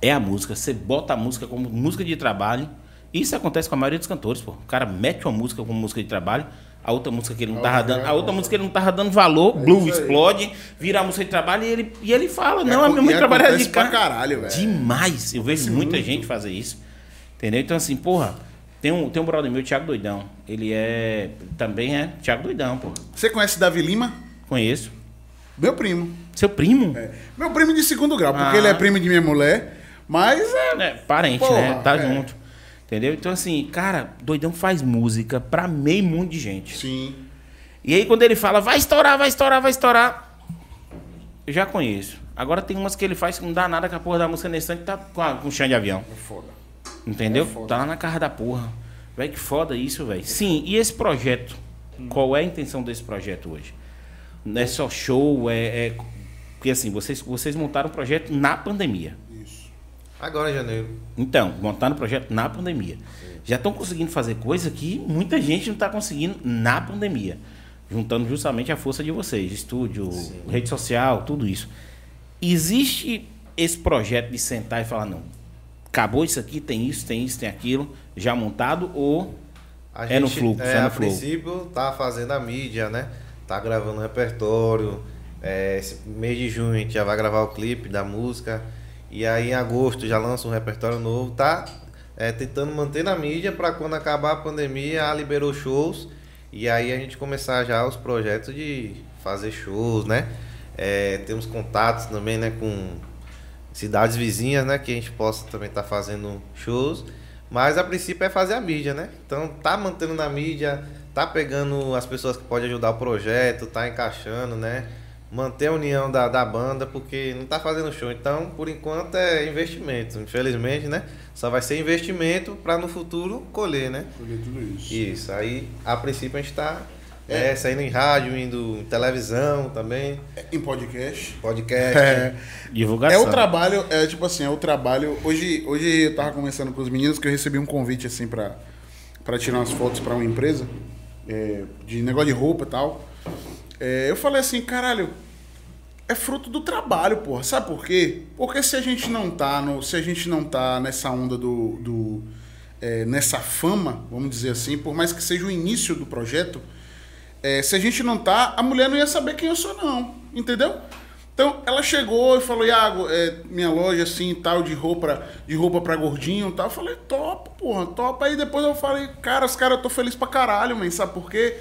é a música. Você bota a música como música de trabalho. Isso acontece com a maioria dos cantores, pô. O cara mete uma música como música de trabalho, a outra música que ele não tava dando, a outra música que ele não tava dando valor, blue É aí. explode, vira a música de trabalho e ele, e ele fala, não, a minha acon- música e de trabalho é de cara. caralho, velho. Demais. Eu vejo muita gente fazer isso. Entendeu? Então, assim, porra, tem um, tem um brother meu, Thiago Doidão. Ele é. Também é Thiago Doidão, pô. Você conhece Davi Lima? Conheço. Meu primo. Seu primo? É. Meu primo de segundo grau, porque Ah. ele é primo de minha mulher. Mas é. É, parente, Porra, né? Tá é. junto. Entendeu? Então, assim, cara, Doidão faz música pra meio mundo de gente. Sim. E aí, quando ele fala, vai estourar, vai estourar, vai estourar, eu já conheço. Agora tem umas que ele faz que não dá nada que a porra da música nesse instante tá com, a, com chão de avião. É foda. Entendeu? É tá na cara da porra. Véi, que foda isso, velho. Sim, e esse projeto? Qual é a intenção desse projeto hoje? Não é só show, é. é- Porque assim, vocês, vocês montaram o projeto na pandemia. Isso. Agora em janeiro. Então, montaram o projeto na pandemia. Já estão conseguindo fazer coisa que muita gente não está conseguindo na pandemia. Juntando justamente a força de vocês, estúdio, rede social, tudo isso. Existe esse projeto de sentar e falar, não, acabou isso aqui, tem isso, tem isso, tem aquilo, já montado, ou A É no fluxo, é, é no a flow. princípio tá fazendo a mídia, né? Tá gravando repertório. É, esse mês de junho a gente já vai gravar o clipe da música. E aí em agosto já lança um repertório novo. Tá é, tentando manter na mídia para quando acabar a pandemia, ah, liberou shows. E aí a gente começar já os projetos de fazer shows, né? É, temos contatos também, né, com cidades vizinhas, né, que a gente possa também estar fazendo shows. Mas a princípio é fazer a mídia, né? Então tá mantendo na mídia, tá pegando as pessoas que podem ajudar o projeto, tá encaixando, né? Manter a união da, da banda, porque não tá fazendo show. Então, por enquanto é investimento. Infelizmente, né? Só vai ser investimento para no futuro colher, né? Colher tudo isso. Isso. Aí, a princípio, a gente tá é, saindo em rádio, indo em televisão também, Em podcast. podcast. É. divulgação. É o trabalho, é tipo assim, é o trabalho. Hoje, hoje eu tava conversando com os meninos que eu recebi um convite assim pra, pra tirar umas fotos pra uma empresa é, de negócio de roupa e tal. É, eu falei assim, caralho, é fruto do trabalho, porra. Sabe por quê? Porque se a gente não tá no, se a gente não tá nessa onda do, do é, nessa fama, vamos dizer assim, por mais que seja o início do projeto, é, se a gente não tá, a mulher não ia saber quem eu sou, não. Entendeu? Então, ela chegou e falou, Iago, é, minha loja assim tal, de roupa, de roupa pra gordinho e tal. Eu falei, top, porra, top. Aí depois eu falei, cara, os caras, eu tô feliz pra caralho, mas sabe por quê?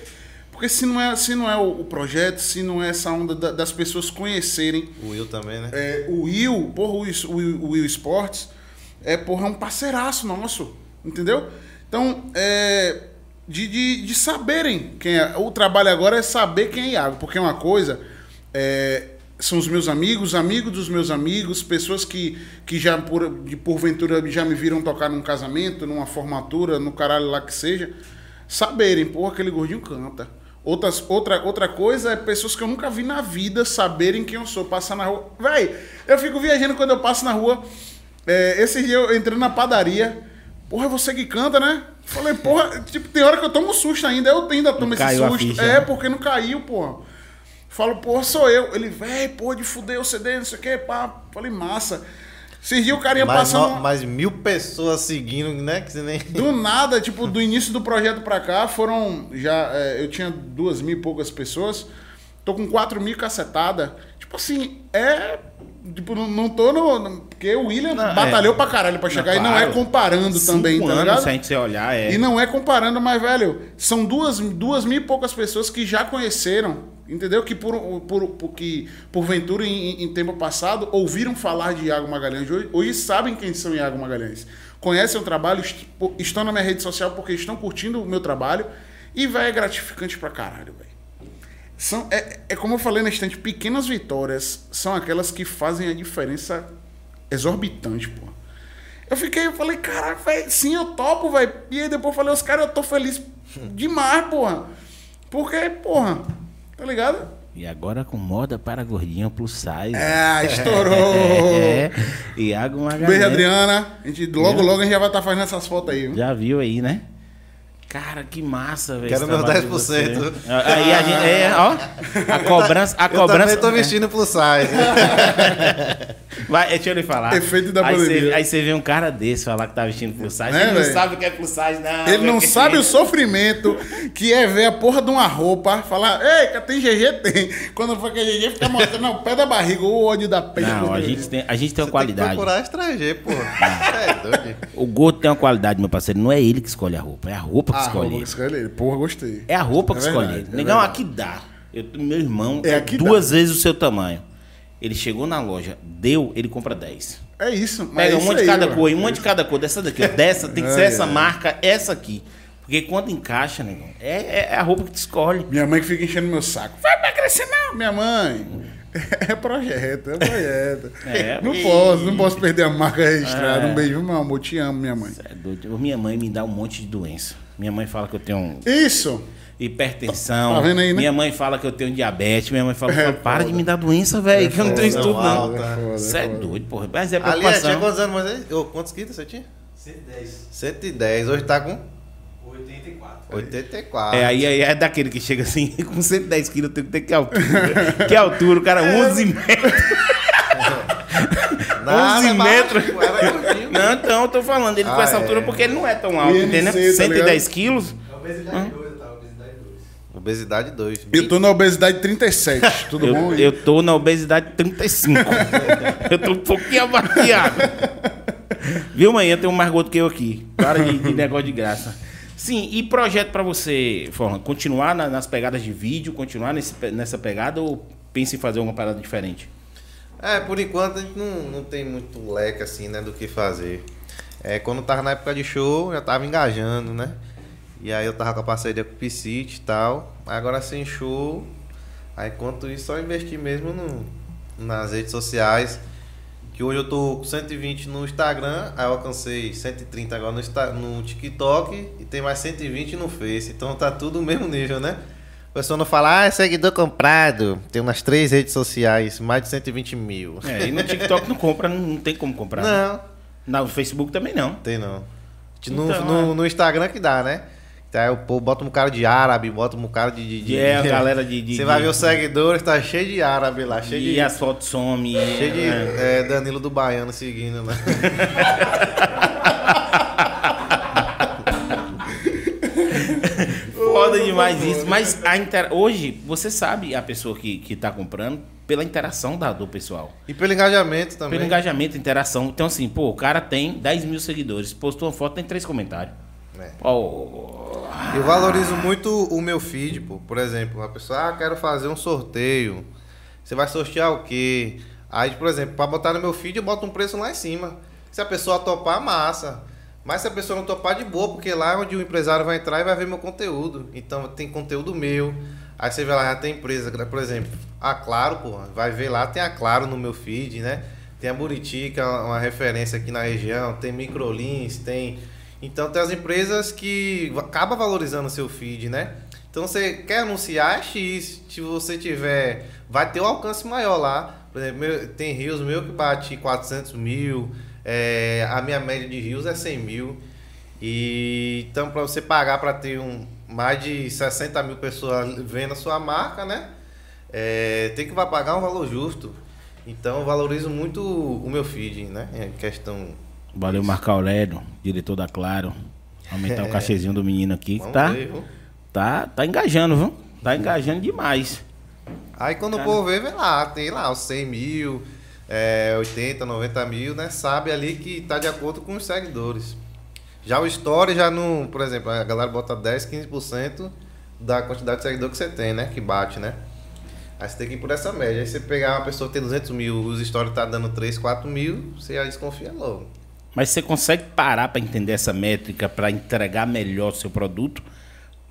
Porque se não é, se não é o, o projeto, se não é essa onda da- das pessoas conhecerem O Will também, né? é, o Will, porra, o Will, o Will- o Will Sports, é, porra, é um parceiraço nosso, entendeu? Então, é, de, de, de saberem quem é. O trabalho agora é saber quem é Iago, porque uma coisa é, são os meus amigos, amigos dos meus amigos, pessoas que, que já, por, de, porventura, já me viram tocar num casamento, numa formatura, no caralho lá que seja, saberem, porra, aquele gordinho canta. Outras, outra, outra coisa é pessoas que eu nunca vi na vida saberem quem eu sou, passar na rua. Véi, eu fico viajando quando eu passo na rua. É, esse dia eu entrei na padaria. Porra, é você que canta, né? Falei, porra, tipo, tem hora que eu tomo susto ainda. Eu ainda tomo esse caiu a susto. ficha, é, né? porque não caiu, porra. Falo, porra, sou eu. Ele, véi, porra, de fuder o CD, não sei o que, pá. Falei, massa. Esses dias o Mais, passando. no- mais mil pessoas seguindo, né? Que você nem. Do nada, tipo, do início do projeto pra cá, foram já. é, eu tinha duas mil e poucas pessoas. Tô com quatro mil cacetada. Tipo assim, é. Tipo, não, não tô no. no- Porque o William Não, batalhou é. pra caralho pra chegar e não é comparando também, tá anos, ligado? se a gente olhar, é. E não é comparando, mas, velho, são duas, duas mil e poucas pessoas que já conheceram, entendeu? Que por, por, por, que, porventura, em, em tempo passado, ouviram falar de Iago Magalhães. Hoje, hoje sabem quem são Iago Magalhães. Conhecem o trabalho, est- estão na minha rede social porque estão curtindo o meu trabalho. E, velho, é gratificante pra caralho, velho. São, é, é como eu falei na estante, pequenas vitórias são aquelas que fazem a diferença exorbitante, pô. Eu fiquei, eu falei, caralho, velho, sim, eu topo, velho. E aí depois eu falei, os caras, eu tô feliz demais, porra. Porque, porra, tá ligado? E agora com moda para gordinho plus size. É, estourou. É, Iago Magalhães. Beijo, Adriana. A gente, logo, logo a gente já vai estar fazendo essas fotos aí. viu? Já viu aí, né? Cara, que massa, velho. Quero meus trabalho de 10%. você. Aí a gente. É, ó. A cobrança. A Eu cobrança. também tô vestindo plus size. Vai, deixa eu lhe falar. Efeito da pandemia. Você, aí você vê um cara desse falar que tá vestindo plus size. Né, ele não velho? sabe o que é plus size, não. Ele não sabe o sofrimento que é ver a porra de uma roupa, falar, ei, que tem GG? Tem. Quando for que é GG, fica mostrando o pé da barriga, o ódio da pele. Não, a gente tem, a gente tem uma qualidade. Tem que procurar estrangeiro, pô. É doido. O gordo tem uma qualidade, meu parceiro. Não é ele que escolhe a roupa, é a roupa que Ah, escolhe roupa ele. que escolhe ele. Porra, gostei. É a roupa que É escolhe verdade, ele. é Negão, aqui dá. Eu, meu irmão É é duas vezes o seu tamanho. Ele chegou na loja, deu, ele compra 10. É isso. Pega é um monte de cada cor, um monte de cada cor. Dessa daqui. Dessa tem que ser essa marca, essa aqui. Porque quando encaixa, negão, é, é a roupa que te escolhe. Minha mãe que fica enchendo meu saco. Vai pra crescer não, minha mãe. É projeto, é projeto. É. não posso, não posso perder a marca registrada. É. Um beijo, meu amor. Te amo, minha mãe. É. Minha mãe me dá um monte de doença. Minha mãe fala que eu tenho Isso. hipertensão. Tá vendo aí, né? Minha mãe fala que eu tenho diabetes. Minha mãe fala, É, para foda. de me dar doença, velho, que eu não tenho isso foda, tudo, não. alta. É Você é foda. doido, porra. Mas é Aliás, preocupação. tinha quantos anos, mas aí? Quantos quilos você tinha? 110. 110. Hoje tá com 84. 84. É, aí, aí é daquele que chega assim, com 110 quilos, eu tenho que ter que altura. que altura, o cara, 11 metros. Nada, 11 é metros. baixo. Não, então, eu tô falando ele com Ah, essa é. altura porque ele não é tão alto, entendeu? tá 110 quilos. É obesidade 2, tá? Obesidade 2. Obesidade 2. Eu tô na obesidade 37. Tudo bom? Eu, eu tô na obesidade 35. eu tô um pouquinho abateado. Viu, mãe? Eu tenho mais gordo que eu aqui. Para de, de negócio de graça. Sim, e projeto pra você, Forlan? Continuar na- nas pegadas de vídeo, continuar nesse nessa pegada ou pensa em fazer alguma parada diferente? É, por enquanto a gente não, não tem muito leque assim, né, do que fazer. É, quando tava na época de show, já tava engajando, né? E aí eu tava com a parceria com o Piscite e tal. Agora sem show, aí enquanto isso só investir mesmo no, nas redes sociais. Que hoje eu tô com 120 no Instagram, aí eu alcancei 130 agora no, no TikTok e tem mais 120 no Face. Então tá tudo no mesmo nível, né? Pessoal não fala, ah, é seguidor comprado. Tem umas três redes sociais, mais de 120 mil. É, e no TikTok não compra, não, não tem como comprar. né? Não, No Facebook também não. tem não. No, Então, no, é. no Instagram que dá, né? Aí o povo bota um cara de árabe, bota um cara de. de, de- É, a galera de- Você vai ver os seguidores, tá cheio de árabe lá, cheio E de. as fotos somem. Cheio de é. é, Danilo do Baiano seguindo, né? Foda demais isso. Mas a inter... hoje, você sabe a pessoa que, que tá comprando pela interação da, do pessoal. E pelo engajamento também. Pelo engajamento, interação. Então, assim, pô, o cara tem 10 mil seguidores, postou uma foto, tem três comentários. É. Ó, Eu valorizo muito o meu feed, pô. Por exemplo, a pessoa, ah, quero fazer um sorteio. Você vai sortear o quê? Aí, por exemplo, para botar no meu feed, eu boto um preço lá em cima. Se a pessoa topar, massa. Mas se a pessoa não topar, de boa, porque lá é onde o empresário vai entrar e vai ver meu conteúdo. Então, tem conteúdo meu. Aí você vai lá, já tem empresa, por exemplo, a Claro, pô, vai ver lá, tem a Claro no meu feed, né? Tem a Buriti, que é uma referência aqui na região, tem Microlins, tem então tem as empresas que acaba valorizando seu feed, né? Então você quer anunciar é X, se você tiver, vai ter um alcance maior lá. Por exemplo, tem rios meu que bate 400 mil, é, a minha média de rios é 100 mil. E então para você pagar para ter um, mais de 60 mil pessoas vendo a sua marca, né? É, tem que vai pagar um valor justo. Então eu valorizo muito o meu feed, né? Em questão valeu, Marco Aurélio, diretor da Claro. Aumentar o cachezinho do menino aqui, que Vamos tá, ver, tá, tá engajando, viu? Tá engajando demais. Aí quando o povo vê, vê lá, tem lá os 100 mil, é, 80, 90 mil, né? Sabe ali que tá de acordo com os seguidores. Já o Story já não, por exemplo, a galera bota 10, 15% da quantidade de seguidor que você tem, né? Que bate, né? Aí você tem que ir por essa média. Aí você pegar uma pessoa que tem 200 mil, os stories tá dando 3, 4 mil, você já desconfia logo. Mas você consegue parar para entender essa métrica para entregar melhor o seu produto?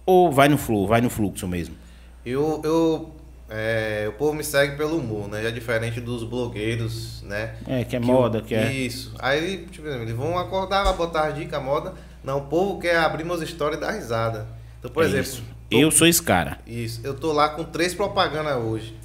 Ou vai no flow, vai no fluxo mesmo? Eu, eu, é, o povo me segue pelo humor, né? Já diferente dos blogueiros, né? É, que é moda, que é. Isso. Aí, tipo, eles vão acordar, vai botar as dicas, moda. Não, o povo quer abrir meus stories e dar risada. Então, por É exemplo, tô- Eu sou esse cara. isso, eu tô lá com três propagandas hoje.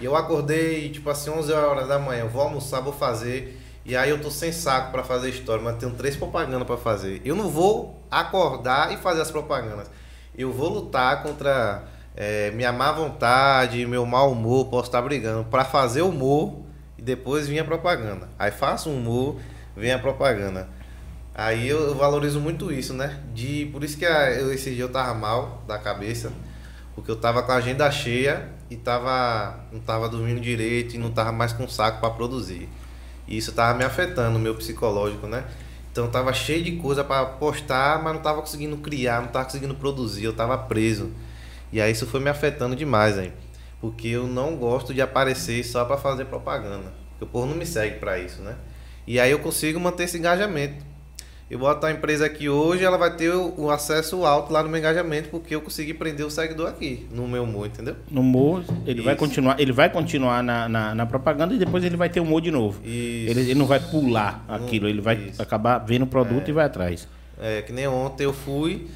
E eu acordei, tipo assim, 11 horas da manhã. Eu vou almoçar, vou fazer. E aí eu tô sem saco pra fazer história, mas tenho três propagandas pra fazer. Eu não vou acordar e fazer as propagandas. Eu vou lutar contra é, minha má vontade, meu mau humor, posso estar brigando pra fazer humor e depois vir a propaganda. Aí faço um humor, vem a propaganda. Aí eu, valorizo muito isso, né? De, por isso que eu, esse dia eu tava mal da cabeça, porque eu tava com a agenda cheia e tava, não tava dormindo direito e não tava mais com saco para produzir. E isso tava me afetando, meu psicológico, né? Então eu tava cheio de coisa para postar, mas não tava conseguindo criar, não tava conseguindo produzir, eu tava preso. E aí isso foi me afetando demais, aí. Porque eu não gosto de aparecer só para fazer propaganda. Porque o povo não me segue para isso, né? E aí eu consigo manter esse engajamento. Eu boto a empresa aqui hoje, ela vai ter o, o acesso alto lá no meu engajamento, porque eu consegui prender o seguidor aqui, no meu humor, entendeu? No humor, ele vai Isso. continuar, ele vai continuar na, na, na propaganda e depois ele vai ter humor de novo. Isso. Ele, ele não vai pular aquilo, ele vai isso. acabar vendo o produto e vai atrás. É, que nem ontem eu fui,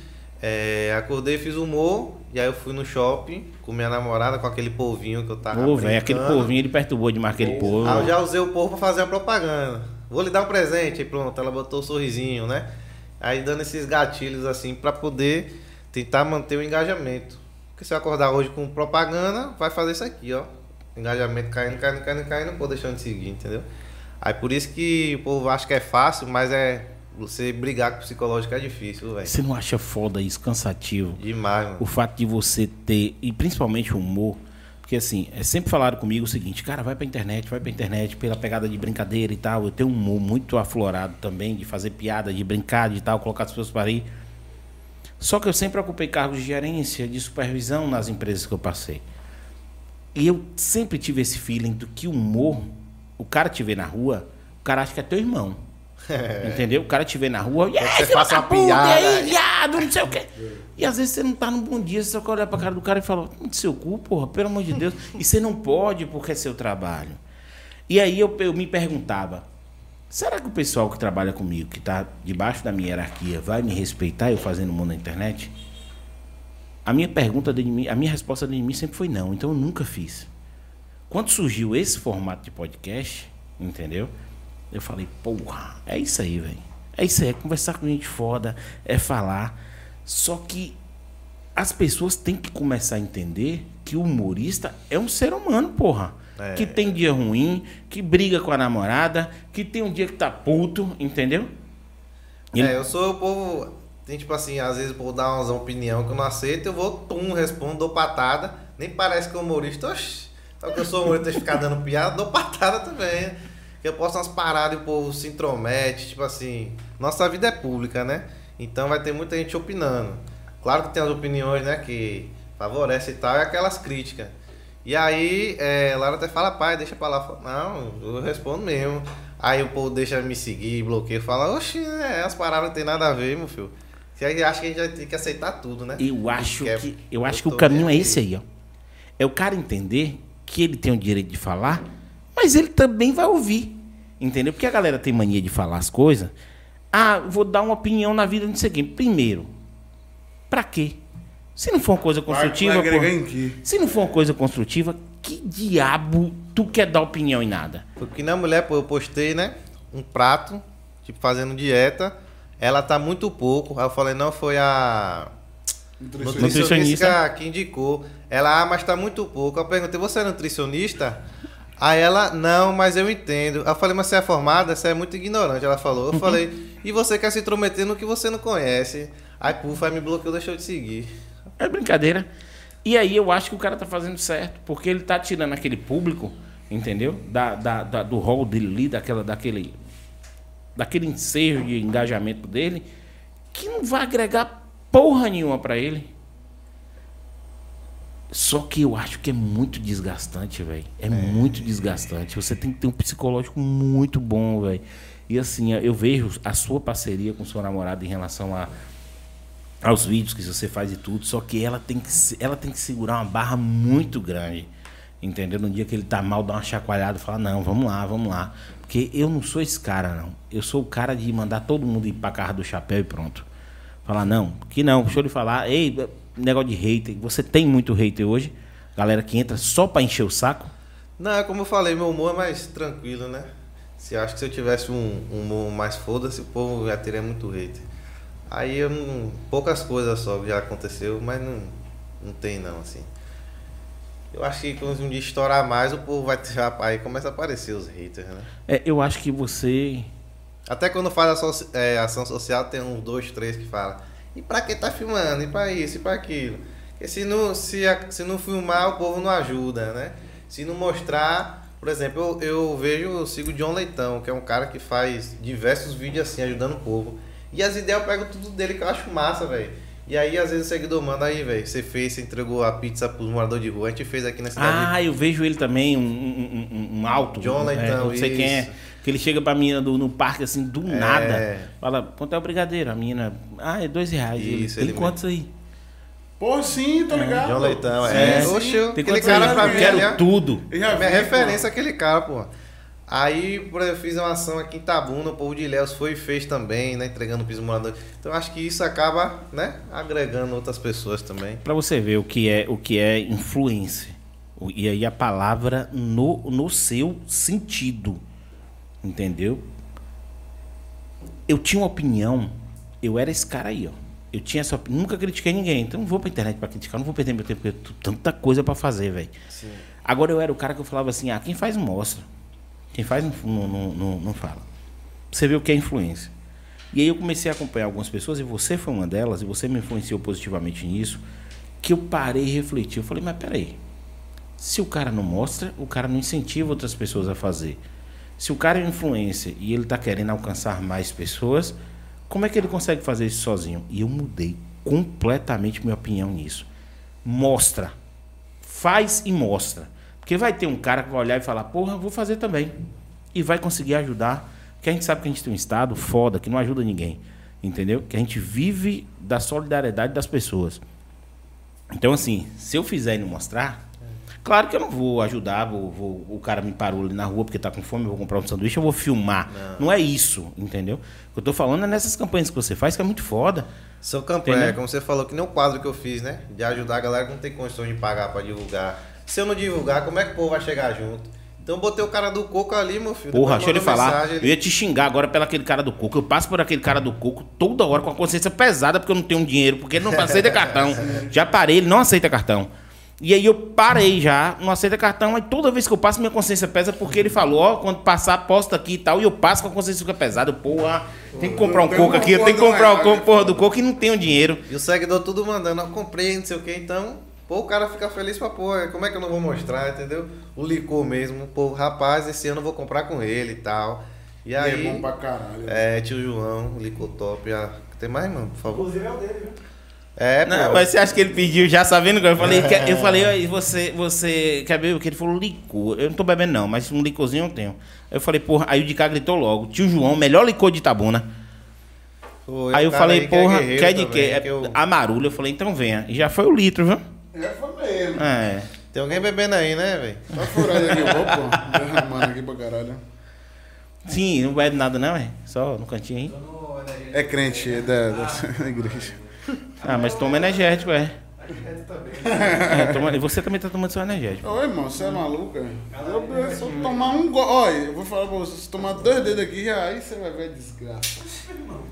é, acordei, fiz humor, e aí eu fui no shopping com minha namorada, com aquele polvinho que eu tava Ô, velho, aquele brincando. povinho ele perturbou demais aquele povo. Ah, eu já usei o povo pra fazer a propaganda. Vou lhe dar um presente, aí pronto, ela botou o sorrisinho, né? Aí dando esses gatilhos assim pra poder tentar manter o engajamento. Porque se eu acordar hoje com propaganda, vai fazer isso aqui, ó. Engajamento caindo, caindo, caindo, caindo, pô, deixando de seguir, entendeu? Aí por isso que o povo acha que é fácil, mas é você brigar com o psicológico é difícil, velho. Você não acha foda isso, cansativo? Demais, mano. O fato de você ter, e principalmente o humor, porque assim, é sempre falaram comigo o seguinte, cara, vai pra internet, vai pra internet, pela pegada de brincadeira e tal. Eu tenho um humor muito aflorado também, de fazer piada, de brincar, de tal, colocar as pessoas para aí. Só que eu sempre ocupei cargos de gerência, de supervisão nas empresas que eu passei. E eu sempre tive esse feeling do que o humor, o cara te vê na rua, o cara acha que é teu irmão. Entendeu? O cara te vê na rua, e aí, você da uma piada, e aí, aí. viado, não sei o quê. E às vezes você não tá num bom dia, você só olha pra cara do cara e fala, "Hum, seu cu, porra, pelo amor de Deus. E você não pode porque é seu trabalho. E aí eu, eu me perguntava, será que o pessoal que trabalha comigo, que tá debaixo da minha hierarquia, vai me respeitar eu fazendo mundo na internet? A minha pergunta de mim, a minha resposta de mim sempre foi não, então eu nunca fiz. Quando surgiu esse formato de podcast, entendeu? Eu falei, porra, é isso aí, velho. É isso aí, é conversar com gente foda, é falar. Só que as pessoas têm que começar a entender que o humorista é um ser humano, porra. É. Que tem dia ruim, que briga com a namorada, que tem um dia que tá puto, entendeu? Ele- É, eu sou o povo. Tem tipo assim, às vezes o povo dá umas opinião que eu não aceito, eu vou, tum, respondo, dou patada. Nem parece que é humorista. Oxi, só que eu sou humorista ficar dando piada, dou patada também. Que eu posto umas paradas e o povo se intromete, tipo assim. Nossa vida é pública, né? Então vai ter muita gente opinando. Claro que tem as opiniões, né, que favorecem e tal, e aquelas críticas. E aí, é, Lara até fala, pai, deixa pra lá. Falo, Não, eu respondo mesmo. Aí o povo deixa me seguir, bloqueia, fala, oxi, é, as paradas não tem nada a ver, meu filho. Você acha que a gente vai ter que aceitar tudo, né? Eu acho Quer- que, eu acho que o caminho é esse aí, ó. É o cara entender que ele tem o direito de falar, mas ele também vai ouvir. Entendeu? Porque a galera tem mania de falar as coisas. Ah, vou dar uma opinião na vida de seguinte. Primeiro, pra quê? Se não for uma coisa construtiva, vai agregar porra, em quê? se não for uma coisa construtiva, que diabo tu quer dar opinião em nada? Porque na mulher, pô, eu postei, né? Um prato, tipo, fazendo dieta. Ela tá muito pouco. Aí eu falei, não, foi a Nutricionista. nutricionista que indicou. Ela, ah, mas tá muito pouco. Eu perguntei, você é nutricionista? Aí ela, não, mas eu entendo. Eu falei, mas você é formada? Você é muito ignorante. Ela falou. Eu falei, e você quer se intrometer no que você não conhece? Aí, puf, aí me bloqueou, deixou de seguir. É brincadeira. E aí eu acho que o cara tá fazendo certo, porque ele tá tirando aquele público, entendeu? Da, da, da- do rol dele ali, daquela, daquele, daquele ensejo de engajamento dele, que não vai agregar porra nenhuma pra ele. Só que eu acho que é muito desgastante, velho. É, muito desgastante. Você tem que ter um psicológico muito bom, velho. E assim, eu vejo a sua parceria com seu namorado em relação a, aos vídeos que você faz e tudo, só que ela tem que, ela tem que segurar uma barra muito grande. Entendeu? No dia que ele tá mal, dá uma chacoalhada e fala, não, vamos lá, vamos lá. Porque eu não sou esse cara, não. Eu sou o cara de mandar todo mundo ir pra casa do chapéu e pronto. Falar, não, que não, deixa eu lhe falar, ei, negócio de hater, você tem muito hater hoje, galera que entra só pra encher o saco. Não, é como eu falei, meu humor é mais tranquilo, né? Se eu acho que se eu tivesse um um humor mais foda-se, o povo já teria muito hater. Aí eu não. Poucas coisas só já aconteceu, mas não, não tem não, assim. Eu acho que quando um dia estourar mais, o povo vai ter. Aí começa a aparecer os haters, né? É, eu acho que você. Até quando faz ação, é, ação social, tem uns dois, três que falam. E pra que tá filmando? E pra isso? E pra aquilo? Porque se não, se, se não filmar, o povo não ajuda, né? Se não mostrar. Por exemplo, eu, eu vejo, eu sigo o John Leitão, que é um cara que faz diversos vídeos assim, ajudando o povo. E as ideias eu pego tudo dele que eu acho massa, velho. E aí, às vezes, o seguidor manda aí, velho. Você fez, você entregou a pizza pros moradores de rua. A gente fez aqui na cidade. Ah, eu vejo ele também, um, um, um- um alto. John é, Leitão, Não sei quem é. Que ele chega pra menina do, no parque assim, do É. nada. Fala, quanto é o brigadeiro? A menina, ah, é dois reais. Ele, Isso, Tem ele quantos aí? Pô, sim, tô ligado. John Leitão, Sim, é. sim. Oxe, eu- Tem aquele cara pra Eu mim, quero tudo. Minha vi, referência é aquele cara, pô. Aí, por exemplo, eu fiz uma ação aqui em Tabuna, o povo de Ilhéus foi e fez também, né? Entregando piso morador. Então acho que isso acaba, né? Agregando outras pessoas também. Pra você ver o que é o que é influência. E aí a palavra no, no seu sentido. Entendeu? Eu tinha uma opinião, eu era esse cara aí, ó. Eu tinha essa opinião, nunca critiquei ninguém, então não vou pra internet pra criticar, não vou perder meu tempo, porque eu tenho tanta coisa pra fazer, velho. Agora eu era o cara que eu falava assim, ah, quem faz mostra. Quem faz não, não, não, não- não fala. Você vê o que é influência. E aí eu comecei a acompanhar algumas pessoas, e você foi uma delas, e você me influenciou positivamente nisso, que eu parei e refleti. Eu falei, mas peraí. Se o cara não mostra, o cara não incentiva outras pessoas a fazer. Se o cara é influência e ele está querendo alcançar mais pessoas, como é que ele consegue fazer isso sozinho? E eu mudei completamente minha opinião nisso. Mostra. Faz e mostra. Porque vai ter um cara que vai olhar e falar, porra, vou fazer também. E vai conseguir ajudar. Porque a gente sabe que a gente tem um Estado foda, que não ajuda ninguém. Entendeu? Que a gente vive da solidariedade das pessoas. Então, assim, se eu fizer e não mostrar, claro que eu não vou ajudar, vou, vou- o cara me parou ali na rua porque tá com fome, eu vou comprar um sanduíche, eu vou filmar. Não, é isso, entendeu? O que eu tô falando é nessas campanhas que você faz, que é muito foda. São campanhas, Entendeu? como você falou, que nem o quadro que eu fiz, né? De ajudar a galera que não tem condições de pagar pra divulgar. Se eu não divulgar, como é que o povo vai chegar junto? Então eu botei o cara do coco ali, meu filho. Porra, deixa eu lhe falar. mensagem, Eu ia te xingar agora pelo aquele cara do coco. Eu passo por aquele cara do coco toda hora com a consciência pesada porque eu não tenho dinheiro, porque ele não aceita cartão. Já parei, ele não aceita cartão. E aí eu parei já, não aceita cartão, aí toda vez que eu passo, minha consciência pesa porque ele falou, ó, quando passar, posta aqui e tal, e eu passo com a consciência fica pesada. Porra, tem que comprar um coco uma aqui, eu porra tenho que comprar o coco, porra do coco e não tenho dinheiro. E o seguidor tudo mandando, ó, comprei, não sei o que, então, pô, o cara fica feliz pra pôr, como é que eu não vou mostrar, entendeu? O licor mesmo, pô, rapaz, esse ano eu vou comprar com ele e tal. E E é aí, bom pra caralho. é, tio João, licor top, ah, tem mais, mano, por favor? Inclusive é o dele, viu? É, pô. Não, mas você acha que ele pediu já sabendo que eu falei? quer- Eu falei, "Ó, e você, você quer beber o que? Ele falou licor. Eu não tô bebendo não, mas um licorzinho eu tenho. Aí eu falei, porra, aí o de cá gritou logo, tio João, melhor licor de Itabuna. Pô, aí eu falei, aí que é porra, guerreiro quer de também, quê? É que eu- Amarula. Eu falei, então venha. E já foi o litro, viu? É, foi mesmo. É. Tem alguém bebendo aí, né, velho? Só furado aqui, vou, pô. Derramando aqui pra caralho. Sim, não bebe nada não, é? Só no cantinho aí. É crente é da, da igreja. Ah, mas toma energético, é. Energético também. é toma- e você também tá tomando seu energético. Ô, irmão, você é maluco, é? Eu, se eu tomar um go... Olha, eu vou falar pra você, se tomar dois dedos aqui, aí você vai ver a desgraça.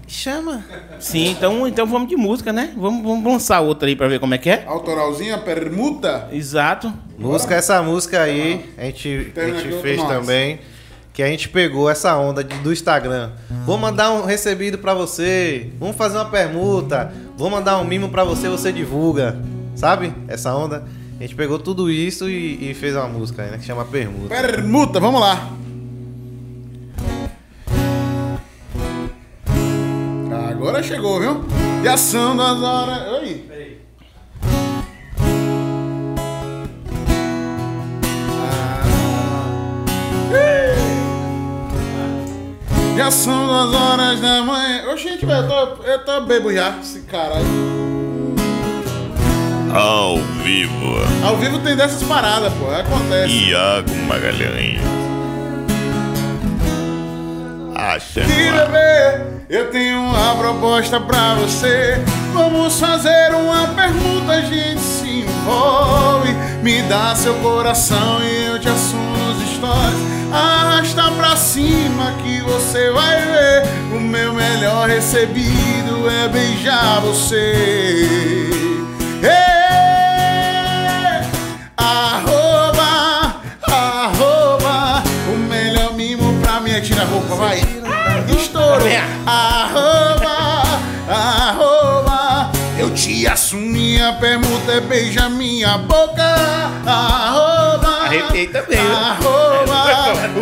Chama. Sim, então, então vamos de música, né? Vamos, vamos lançar outra aí pra ver como é que é. Autoralzinha, permuta. Exato. Música, essa música aí, a gente, a gente fez também. Que a gente pegou essa onda de- do Instagram. Vou mandar um recebido pra você. Vamos fazer uma permuta. Vou mandar um mimo pra você, você divulga. Sabe? Essa onda. A gente pegou tudo isso e, e fez uma música né? Que chama Permuta. Permuta, vamos lá. Agora chegou, viu? E ação das horas. Oi. Peraí. Já são duas horas da manhã. Ô, gente, velho, eu tô, eu tô bebo já, esse caralho. Ao vivo, Ao vivo tem dessas paradas, pô. Acontece. Iago Magalhães. Acha ar. bebê, eu tenho uma proposta pra você. Vamos fazer uma permuta, a gente se envolve. Me dá seu coração e eu te assumo nos stories. Arrasta pra cima que você vai ver. O meu melhor recebido é beijar você. Ei, arroba, arroba. O melhor mimo pra mim é tira a roupa, vai. Estouro. Arroba, arroba. Eu te assumo minha permuta, é beija minha boca. Arroba. Arrepiei também? Arroba,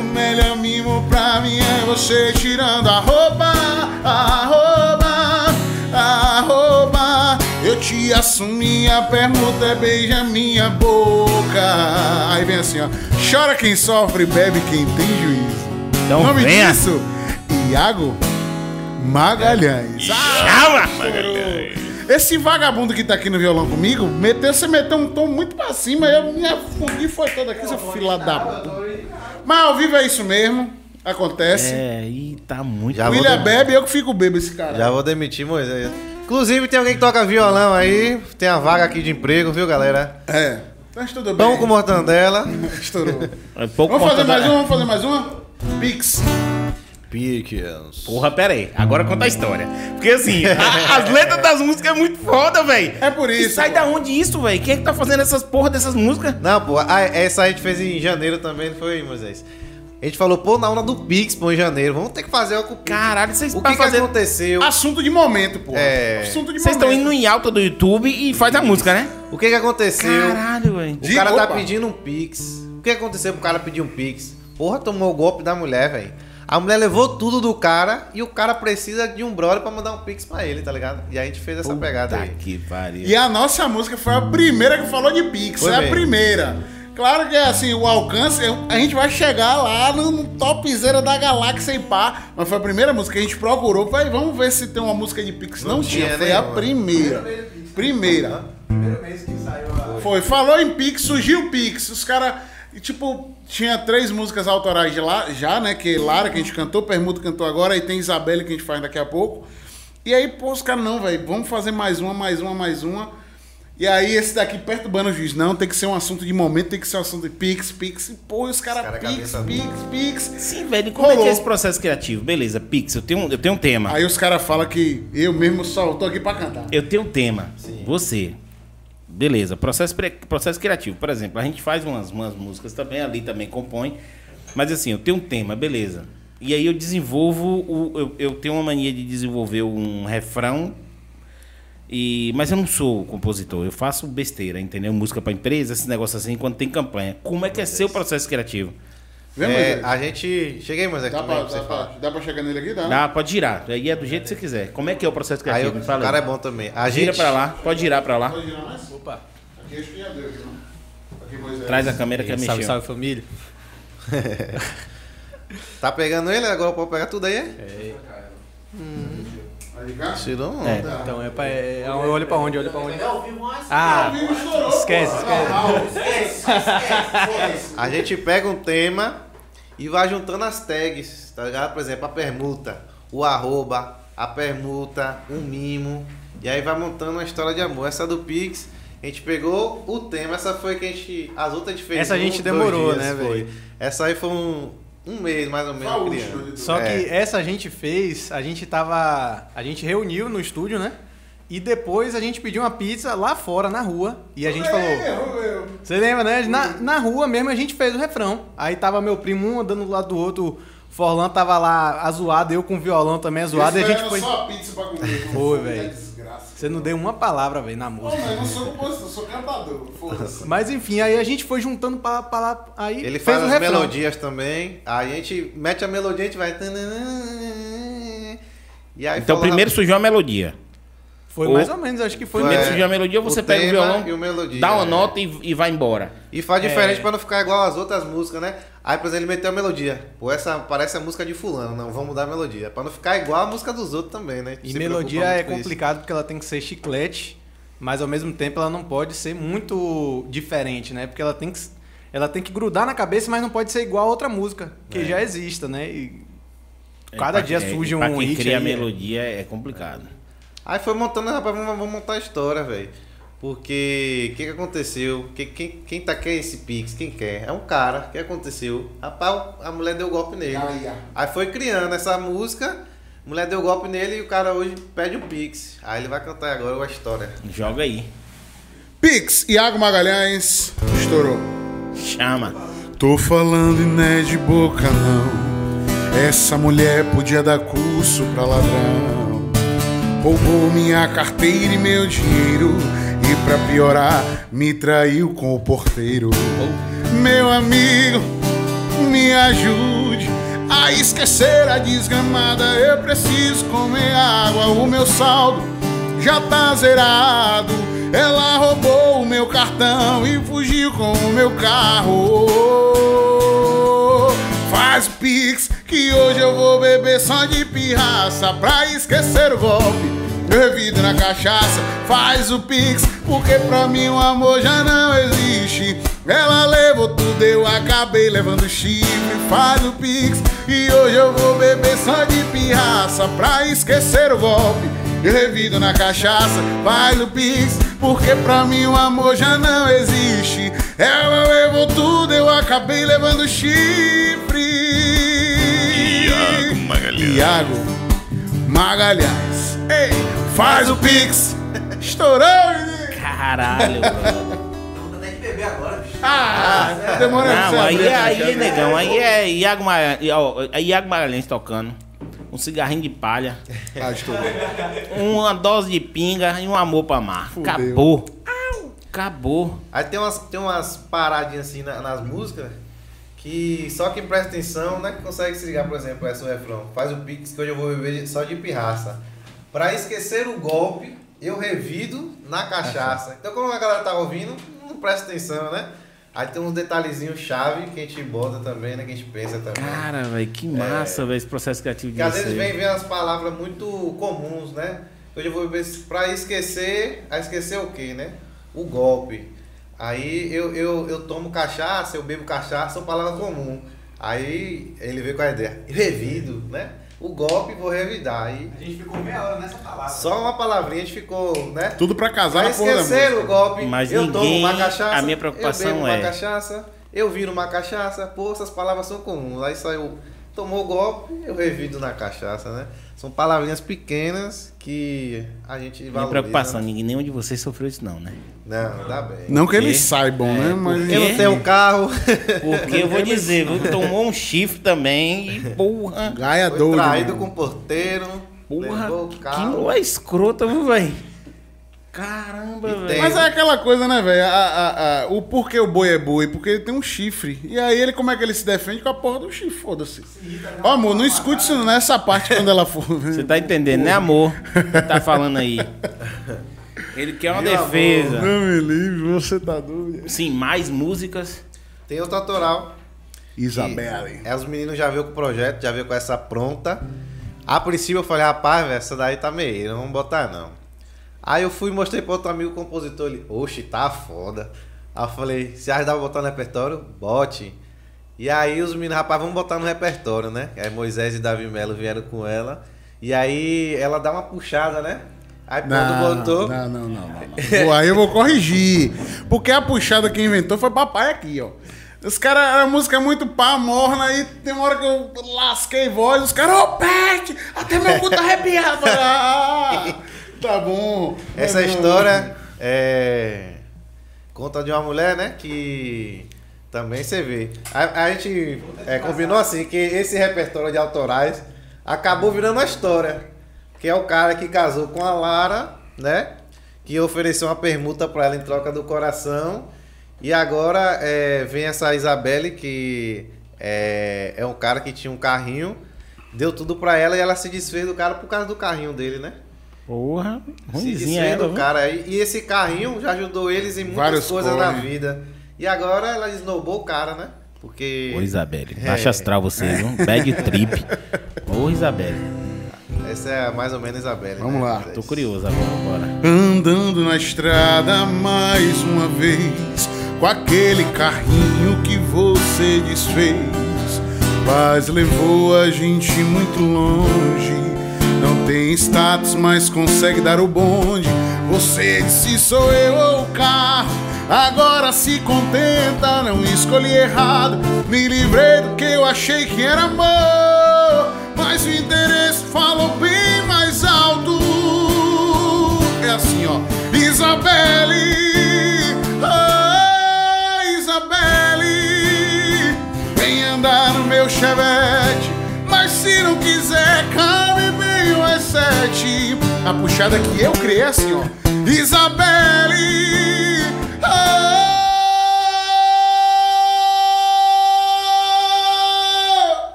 o melhor mimo pra mim é você tirando a roupa. Arroba, arroba, eu te assumo minha permuta, é beija minha boca. Aí vem assim, ó. Chora quem sofre, bebe quem tem juízo. Então nome venha. disso, Iago Magalhães. Chama! Esse vagabundo que tá aqui no violão comigo, meteu, você meteu um tom muito pra cima, eu me afundi foi toda aqui, seu fila da puta. Mas ao vivo é isso mesmo, acontece. É, e tá muito. Já William bebe, eu que fico bebo esse cara. Já vou demitir Moisés. Inclusive, tem alguém que toca violão aí. Tem a vaga aqui de emprego, viu, galera? É. Mas tudo bem. Pão com mortandela. Estourou. É pouco Vamos fazer mais uma? Vamos fazer mais uma? Pix. Pickens. Porra, pera aí. Agora conta a história. Porque assim, a- as letras das músicas é muito foda, velho. É por E isso, sai pô. da onde isso, velho? Quem é que tá fazendo essas porra dessas músicas? Não, pô, essa a gente fez em janeiro também, não foi, Moisés? A gente falou, pô, na onda do Pix, pô, em janeiro. Vamos ter que fazer algo com o Pix. Caralho, vocês O que, que fazer- aconteceu? Assunto de momento, pô. É. Assunto de Vocês momento. estão indo em alta do YouTube e faz a música, né? O que que aconteceu? Caralho, velho. O De- cara tá opa. pedindo um Pix. O que aconteceu pro cara pedir um Pix? Porra, tomou o golpe da mulher, velho. A mulher levou tudo do cara e o cara precisa de um brother pra mandar um Pix pra ele, tá ligado? E a gente fez essa pegada Tá aí. que pariu. E a nossa música foi a primeira que falou de Pix. Foi é a mesmo. primeira. Claro que assim, o alcance, a gente vai chegar lá no, topzera da galáxia e pá. Mas foi a primeira música que a gente procurou. Vai, vamos ver se tem uma música de Pix. Não, Não tinha, tinha foi a primeira. Primeira. Primeiro mês que saiu a. Foi, falou em Pix, surgiu o Pix. Os caras, tipo, tinha três músicas autorais de lá, já, né? Que Lara, que a gente cantou, Permuto cantou agora, aí tem Isabelle, que a gente faz daqui a pouco. E aí, pô, os caras, não, velho, vamos fazer mais uma, mais uma, mais uma. E aí, esse daqui perturbando o juiz, não, tem que ser um assunto de momento, tem que ser um assunto de Pix, Pix. E, pô, e os caras, cara Pix, cabeça Pix, dura. Pix. Sim, velho. E como é que Rolou. é esse processo criativo? Beleza, Pix, eu tenho, eu tenho um tema. Aí os caras falam que eu mesmo só tô aqui pra cantar. Eu tenho um tema. Você. Beleza, processo, processo criativo. Por exemplo, a gente faz umas, umas músicas também, ali também compõe. Mas assim, eu tenho um tema, beleza. E aí eu desenvolvo. O, eu, eu tenho uma mania de desenvolver um refrão. E, mas eu não sou compositor, eu faço besteira, entendeu? Música pra empresa, esses negócios assim, quando tem campanha. Como é que é seu processo criativo? Vê, É, a gente. Cheguei, Moisés, Dá também pra, pra você dá, pra, dá pra chegar nele aqui? Dá. Dá, pode girar. Aí é do jeito que você quiser. Como é que é o processo Aí criativo? o Me fala cara é aí. bom também. A Gira gente. pra lá, pode girar pra lá. Pode girar mais? Opa. Aqui acho que já deu, aqui, não. Aqui, Moisés. Traz a câmera que é Salve, mexer. salve família. Tá pegando ele? Agora pode pegar tudo aí? é? Aí, cá. Tirou onda. É. Então é pra. É, eu olho pra onde? Eu olho pra onde? ao vivo uma Ah, esquece, esquece. Esquece, esquece. A gente pega um tema e vai juntando as tags, tá ligado? Por exemplo, a permuta, o arroba, a permuta, um mimo. E aí vai montando uma história de amor. Essa do Pix, a gente pegou o tema, essa foi que a gente. As outras a gente fez. Essa a gente demorou, dias, né, velho? Essa aí foi um, um mês mais ou menos. Só É. que essa a gente fez, a gente tava. A gente reuniu no estúdio, né? E depois a gente pediu uma pizza lá fora, na rua. E a gente falou. Você lembra, né? Na, na rua mesmo a gente fez o refrão. Aí tava meu primo um andando do lado do outro. O Forlan tava lá azoado, eu com o violão também azoado. E a gente foi. só a pizza pra comer. Foi, é velho. Você não deu uma palavra, velho, na música. mas eu não sou compositor, sou cantador. Foda-se. Mas enfim, aí a gente foi juntando pra, pra lá. Aí Ele fez faz as refrão. melodias também. Aí a gente mete a melodia, a gente vai. E aí Então fala- primeiro surgiu a melodia. Foi Ou- mais ou menos, acho que foi. Primeiro É, surgiu a melodia, você o pega o violão, e o melodia, dá uma é. nota e, e vai embora. E faz diferente É. pra não ficar igual às outras músicas, né? Aí, por exemplo, ele meteu a melodia. Pô, essa parece a música de fulano. Não, vamos mudar a melodia. Pra não ficar igual a música dos outros também, né? E melodia é muito com isso. complicado porque ela tem que ser chiclete, mas ao mesmo tempo ela não pode ser muito diferente, né? Porque ela tem que, ela tem que grudar na cabeça, mas não pode ser igual a outra música que já exista, né? E cada É, dia é, surge um Pra quem hit cria a aí, é. melodia é complicado. Aí foi montando, rapaz, vamos, vamos montar a história, velho. Porque o que, que aconteceu? Que, quem, quem tá quer esse Pix? Quem quer? É um cara. O que aconteceu? Rapaz, a mulher deu golpe nele. Aí foi criando essa música, a mulher deu golpe nele e o cara hoje pede o Pix. Aí ele vai cantar agora uma história. Joga aí. Pix, Iago Magalhães, estourou. Chama. Tô falando e não é de boca não. Essa mulher podia dar curso pra ladrão. Roubou minha carteira e meu dinheiro. E pra piorar, me traiu com o porteiro. Meu amigo, me ajude a esquecer a desgramada. Eu preciso comer água, o meu saldo já tá zerado. Ela roubou o meu cartão e fugiu com o meu carro. Faz pix que hoje eu vou beber só de pirraça pra esquecer o golpe. Eu revido na cachaça, faz o pix, porque pra mim o amor já não existe. Ela levou tudo, eu acabei levando chifre. Faz o pix, e hoje eu vou beber só de pirraça pra esquecer o golpe. Eu revido na cachaça, faz o pix, porque pra mim o amor já não existe. Ela levou tudo, eu acabei levando chifre. Iago Magalhães. Iago Magalhães. Ei, faz o pix. Estourou, menino. Caralho, mano. Não tem que beber agora, bicho. Ah, demora pra você Não, aí, a aí, cachaça. negão, aí é Iago, Magalhães, ó, é Iago Magalhães tocando. Um cigarrinho de palha, Ah, estourou. uma dose de pinga e um amor pra amar. Fudeu. Acabou. Acabou. Aí tem umas, tem umas paradinhas assim na- nas músicas que só quem presta atenção né, que consegue se ligar, por exemplo, essa é o refrão. Faz o pix que hoje eu vou beber só de pirraça. Pra esquecer o golpe, eu revido na cachaça. Então quando a galera tá ouvindo, não presta atenção, né? Aí tem uns detalhezinhos chave que a gente bota também, né? Que a gente pensa também. Cara, velho, que massa, velho, esse processo criativo de Que às vezes vem, vem as palavras muito comuns, né? Hoje eu vou beber pra esquecer, a esquecer o quê, né? O golpe. Aí eu, eu, eu tomo cachaça, eu bebo cachaça, são palavras comuns. Aí ele veio com a ideia, revido, né? O golpe vou revidar. Aí A gente ficou meia hora nessa palavra. só uma palavrinha a gente ficou, né? Tudo pra casar Pra na porra da esquecer música. o golpe, Mas eu tomo ninguém- uma cachaça. a minha preocupação eu bebo é- uma cachaça, eu viro uma cachaça, pô, essas palavras são comuns. Aí saiu, tomou o golpe, eu revido na cachaça, né? São palavrinhas pequenas que a gente Minha valoriza. preocupação, ninguém, nenhum de vocês sofreu isso não, né? Não, dá bem. Não que eles saibam, né? Mas. Eu não tenho carro, Porque eu vou dizer, viu, tomou um chifre também e porra, Gaia doido. traído mano. com o porteiro, porra, o que mulher escrota, viu, velho? Caramba, velho. Mas é aquela coisa, né, velho? O porquê o boi é boi? Porque ele tem um chifre. E aí ele, como é que ele se defende? Com a porra do chifre, foda-se. Ó, amor, não escute isso nessa parte quando ela for. Você tá entendendo, né, amor? Que tá falando aí. Ele quer uma Meu amor. defesa. Não me livre, você tá doido. Sim, mais músicas. Tem outro autoral. Isabelle. E, é, os meninos já viu com o projeto, já viu com essa pronta. A princípio eu falei, rapaz, velho, essa daí tá meio, não vamos botar não. Aí eu fui e mostrei pro outro amigo compositor, ele, oxe, tá foda. Aí eu falei, se acha que dá pra botar no repertório? Bote. E aí os meninos, rapaz, vamos botar no repertório, né? Aí Moisés e Davi Melo vieram com ela. E aí ela dá uma puxada, né? Aí quando botou. não, não, não, não, Aí eu vou corrigir. Porque a puxada que inventou foi papai aqui, ó. Os caras, a música é muito pá, morna, aí tem uma hora que eu lasquei voz, os caras, ô Pet, até meu cu tá arrepiado. Ah, tá bom. Essa não. história é. Conta de uma mulher, né? Que também você vê. A, a gente é, combinou assim que esse repertório de autorais acabou virando uma história. Que é o cara que casou com a Lara, né? Que ofereceu uma permuta pra ela em troca do coração. E agora é, vem essa Isabelle, que é, é um cara que tinha um carrinho. Deu tudo pra ela e ela se desfez do cara por causa do carrinho dele, né? Porra, Se ruimzinha desfez ela, do cara aí. E esse carrinho já ajudou eles em muitas Várias coisas na vida. E agora ela esnobou o cara, né? Porque Ô, Isabelle, É. baixa astral você, viu? Bad trip. Ô, Isabelle, essa é mais ou menos a Isabelle. Vamos né? lá, tô curioso agora, bora. Andando na estrada mais uma vez Com aquele carrinho que você desfez Paz levou a gente muito longe Não tem status, mas consegue dar o bonde Você disse sou eu ou o carro. Agora se contenta, não escolhi errado. Me livrei do que eu achei que era amor. Mas o interesse falou bem mais alto. É assim, ó. Isabelle, ah, Isabelle, vem andar no meu chevette. Mas se não quiser, cabe bem o sete. A puxada que eu criei é assim, ó. Isabelle,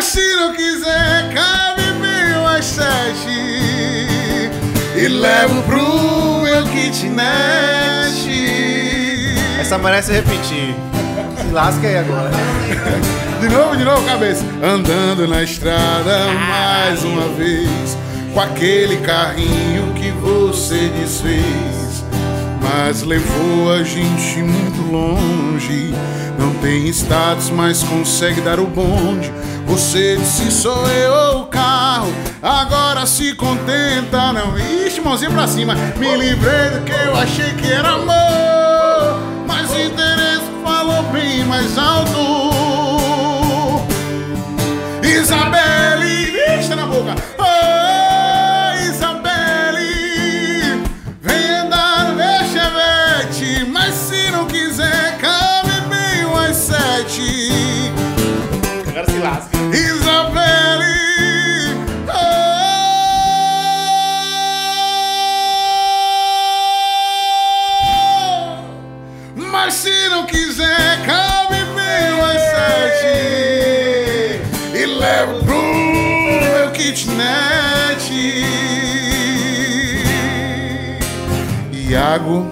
mas se não quiser, cabe o sete. E levo pro meu kitnet. Essa merece repetir. Se lasca aí agora. De novo, de novo, cabeça. Andando na estrada mais uma vez, com aquele carrinho que você desfez. Mas levou a gente muito longe. Não tem status, mas consegue dar o bonde. Você disse sou eu o carro. Agora se contenta, não. Ixi, mãozinha pra cima. Me livrei do que eu achei que era amor. Mas o interesse falou bem mais alto. Isabelle, vista na boca. Iago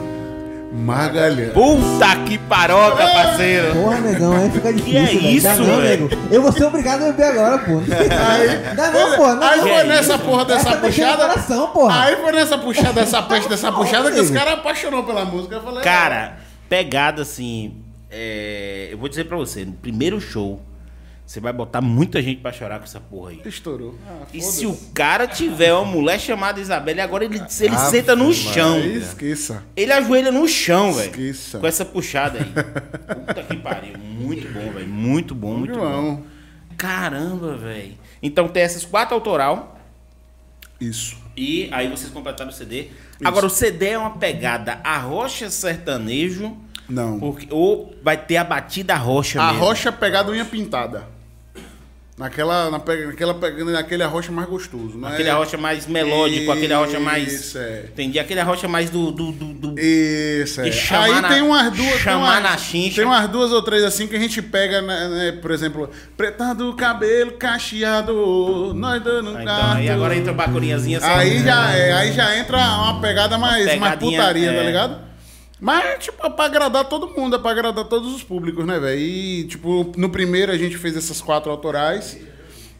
Magalhães. Puta que paroca, parceiro. Porra, negão, aí fica difícil. é velho. Dá isso, não, velho? nego. Eu vou ser obrigado a beber agora, pô. Aí, Dá não, pô. Não, aí não. foi nessa porra dessa Essa no puxada. coração, porra. Aí foi nessa puxada, dessa peste, dessa puxada que os caras apaixonou pela música. Eu falei, Cara, pegada assim. é, eu vou dizer pra você, no primeiro show, você vai botar muita gente pra chorar com essa porra aí. "Ah, estourou. Ah, E se o cara tiver uma mulher chamada Isabelle, agora ele, ele Ave senta no chão. Esqueça. Ele ajoelha no chão, velho. Esqueça. Com essa puxada aí. Puta que pariu. Muito bom, velho. Muito bom, muito bom. João. Caramba, velho. Então tem essas quatro autoral. Isso. E aí vocês completaram o CD. Agora, o CD é uma pegada a rocha sertanejo. Não. Porque, ou vai ter a batida rocha A mesmo. rocha pegada unha pintada. Naquela, naquela, pegando naquele arrocha mais gostoso. Não Aquele arrocha mais melódico, aquele arrocha mais. Isso, é. Entendi. Aquele arrocha mais do. do, do, do- Isso, é. Aí na- tem umas duas. tem chamar umas- na chincha. Tem umas duas ou três assim que a gente pega, né, né, por exemplo, preta do cabelo cacheado, nós dando um Ah, então, aí agora entra bacurinhazinha. só- Aí já é, aí já entra uma pegada mais, mais pegadinha, putaria, tá é. ligado? Mas, tipo, é pra agradar todo mundo, é pra agradar todos os públicos, né, velho? E, tipo, no primeiro a gente fez essas quatro autorais.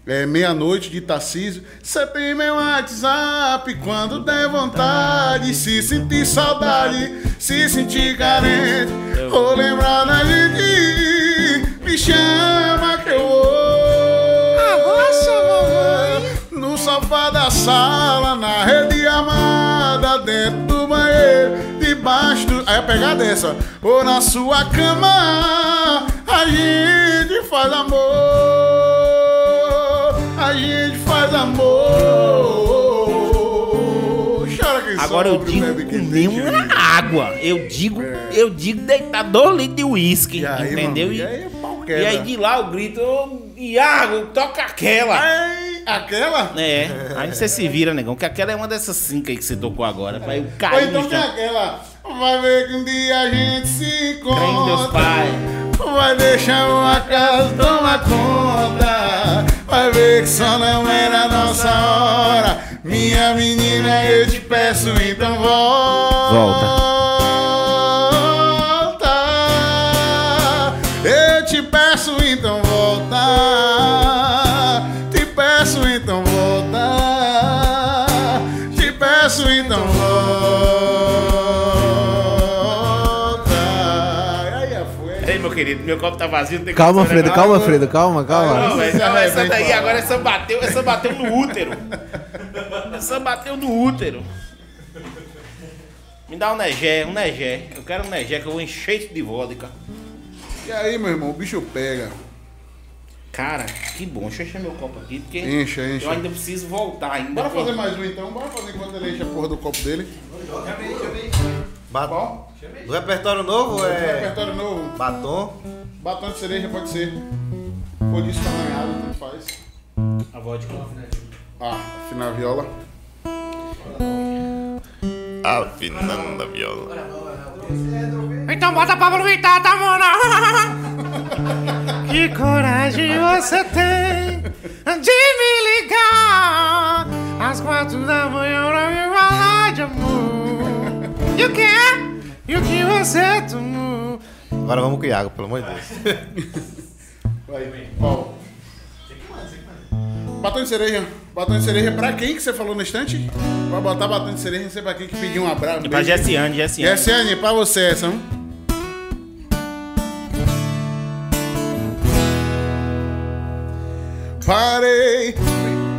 É, Meia-noite de Tarcísio. Você tem meu WhatsApp quando der vontade. Se sentir saudade, se sentir carente. Ou lembrar da gente. Me chama que eu vou. No sofá da sala, na rede amada, dentro do banheiro, debaixo do. Aí a pegada é essa. Ou na sua cama, a gente faz amor. A gente faz amor. Chora quem Agora eu digo comer tem uma água. Eu digo, eu digo deitar dois litros de uísque. Aí, Entendeu? E, aí é e aí de lá o grito, ô, Iago, toca aquela. Ai, aquela? É, aí você se vira, negão, que aquela é uma dessas cinco aí que você tocou agora. Vai Ou cair então no tem chão. aquela. Vai ver que um dia a gente se encontra. Pai. Vai deixar uma casa tomar conta. Vai ver que só não era a nossa hora. Minha menina, eu te peço, então volta. Volta. Meu copo tá vazio, não tem Calma, condição, Fredo, né? calma, Fredo, calma, calma. Não, velho, não, é essa daí agora essa bateu, essa bateu no útero. Essa bateu no útero. Me dá um negé, um negé. Eu quero um negé que eu vou encher isso de vodka. E aí, meu irmão, o bicho pega. Cara, que bom. Deixa eu encher meu copo aqui, porque Encha, encha. eu ainda preciso voltar ainda. Bora fazer mais um então? Bora fazer enquanto ele enche a porra do copo dele. Batom. Bom, Do repertório novo é repertório novo. batom. Batom de cereja pode ser. Roliço tamanhado, tanto faz. A vodka. Ah, afinar a viola. Afinando a viola. Então bota Pablo Vittar, tá, mano? que coragem você tem de me ligar às quatro da manhã pra me falar de amor. E o que é? E o que você tomou? Agora vamos com o Iago, pelo amor de Deus. Vai. Ó. Batom de cereja. Batom de cereja pra quem que você falou no instante? Vai botar batom de cereja, não sei pra quem que pediu um abraço. E pra Jessiane, Jessiane. Jessiane, pra você essa, hein? Parei,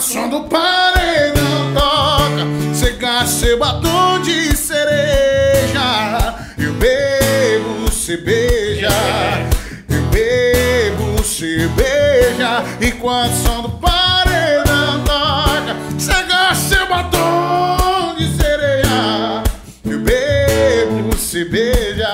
Som do paredão toca, cê seu batom de cereja. Eu bebo, cê beija. Eu bebo, cê beija. Enquanto o som do paredão toca, cê seu batom de cereja. Eu bebo, cê beija.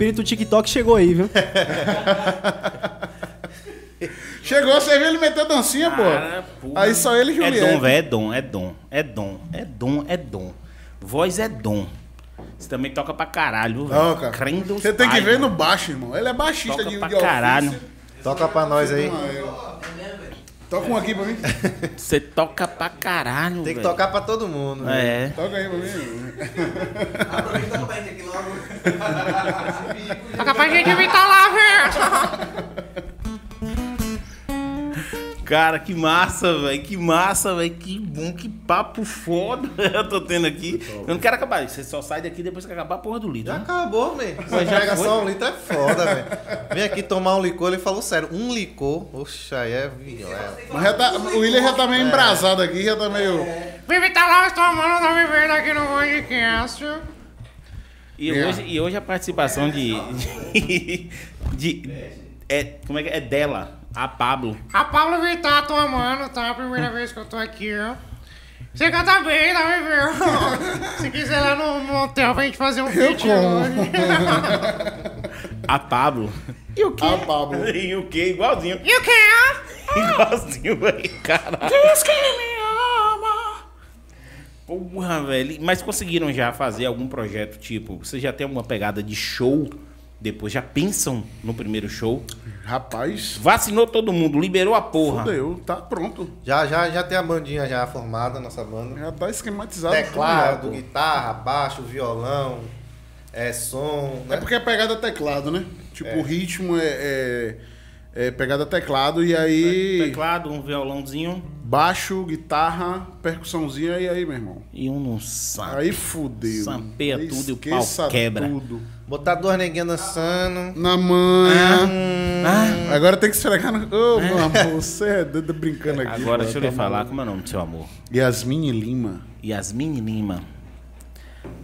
Espírito TikTok chegou aí, viu? Chegou, você viu ele meter dancinha, Cara, pô. porra. Aí só ele e É Juliette. dom, velho, é dom, é dom, é dom, é dom, é dom. Voz é dom. Você também toca pra caralho, velho. Não, cara. Crendo Você tem que ver no baixo, irmão. Ele é baixista Toca de, pra de ofício. caralho. Toca pra nós aí. Ah, eu- Toca um aqui pra mim. Você toca pra caralho, Tem que velho. tocar pra todo mundo. né? É. Toca aí pra mim. Aproveita pra gente aqui logo. Tá capaz de evitar lá, velho. Cara, que massa, velho. Que massa, velho. Que bom, que papo foda eu tô tendo aqui. Eu não quero acabar. Você só sai daqui depois que acabar a porra do litro. Já né? acabou, man. Você já pega foi? só um litro é foda, velho. Vem aqui tomar um licor, ele falou sério. Um licor, oxa, aí é já tá, o William já tá meio embrasado aqui, já tá meio. Vive tá lá, estou amando, tá vivendo aqui no podcast. E, É. hoje, e hoje a participação de. de, de- é, como é que é? É dela, a Pablo. A Pablo Vittar, tô amando, tá? A primeira vez que eu tô aqui, ó. Você canta bem, tá vivendo? Se quiser ir lá no motel pra gente fazer um feat hoje. A Pablo. E o quê? A Pablo. E o quê? Igualzinho. E o que é? Igualzinho, velho. Caralho. Diz que me ama. Porra, velho. Mas conseguiram já fazer algum projeto, tipo, você já tem alguma pegada de show? Depois já pensam no primeiro show? Rapaz, Vacinou todo mundo, liberou a porra. fudeu, tá pronto. Já, já, já tem a bandinha já formada, nossa banda. Já tá esquematizado. Teclado, tudo guitarra, baixo, violão, é som, pô. É né? porque é pegada teclado, né? Tipo, o ritmo é, é, é pegada teclado e aí. Teclado, um violãozinho Baixo, guitarra, percussãozinha e aí, meu irmão. e um no saco. Aí fudeu. Sampeia tudo e o pau quebra. Tudo. Botar duas neguinhas dançando. Na manhã. Ah, Agora tem que esfregar no. Ô, meu amor, você é doido brincando aqui. agora deixa eu tá lhe falar, maluco. como é o nome do seu amor? Yasmin Lima. Yasmin Lima,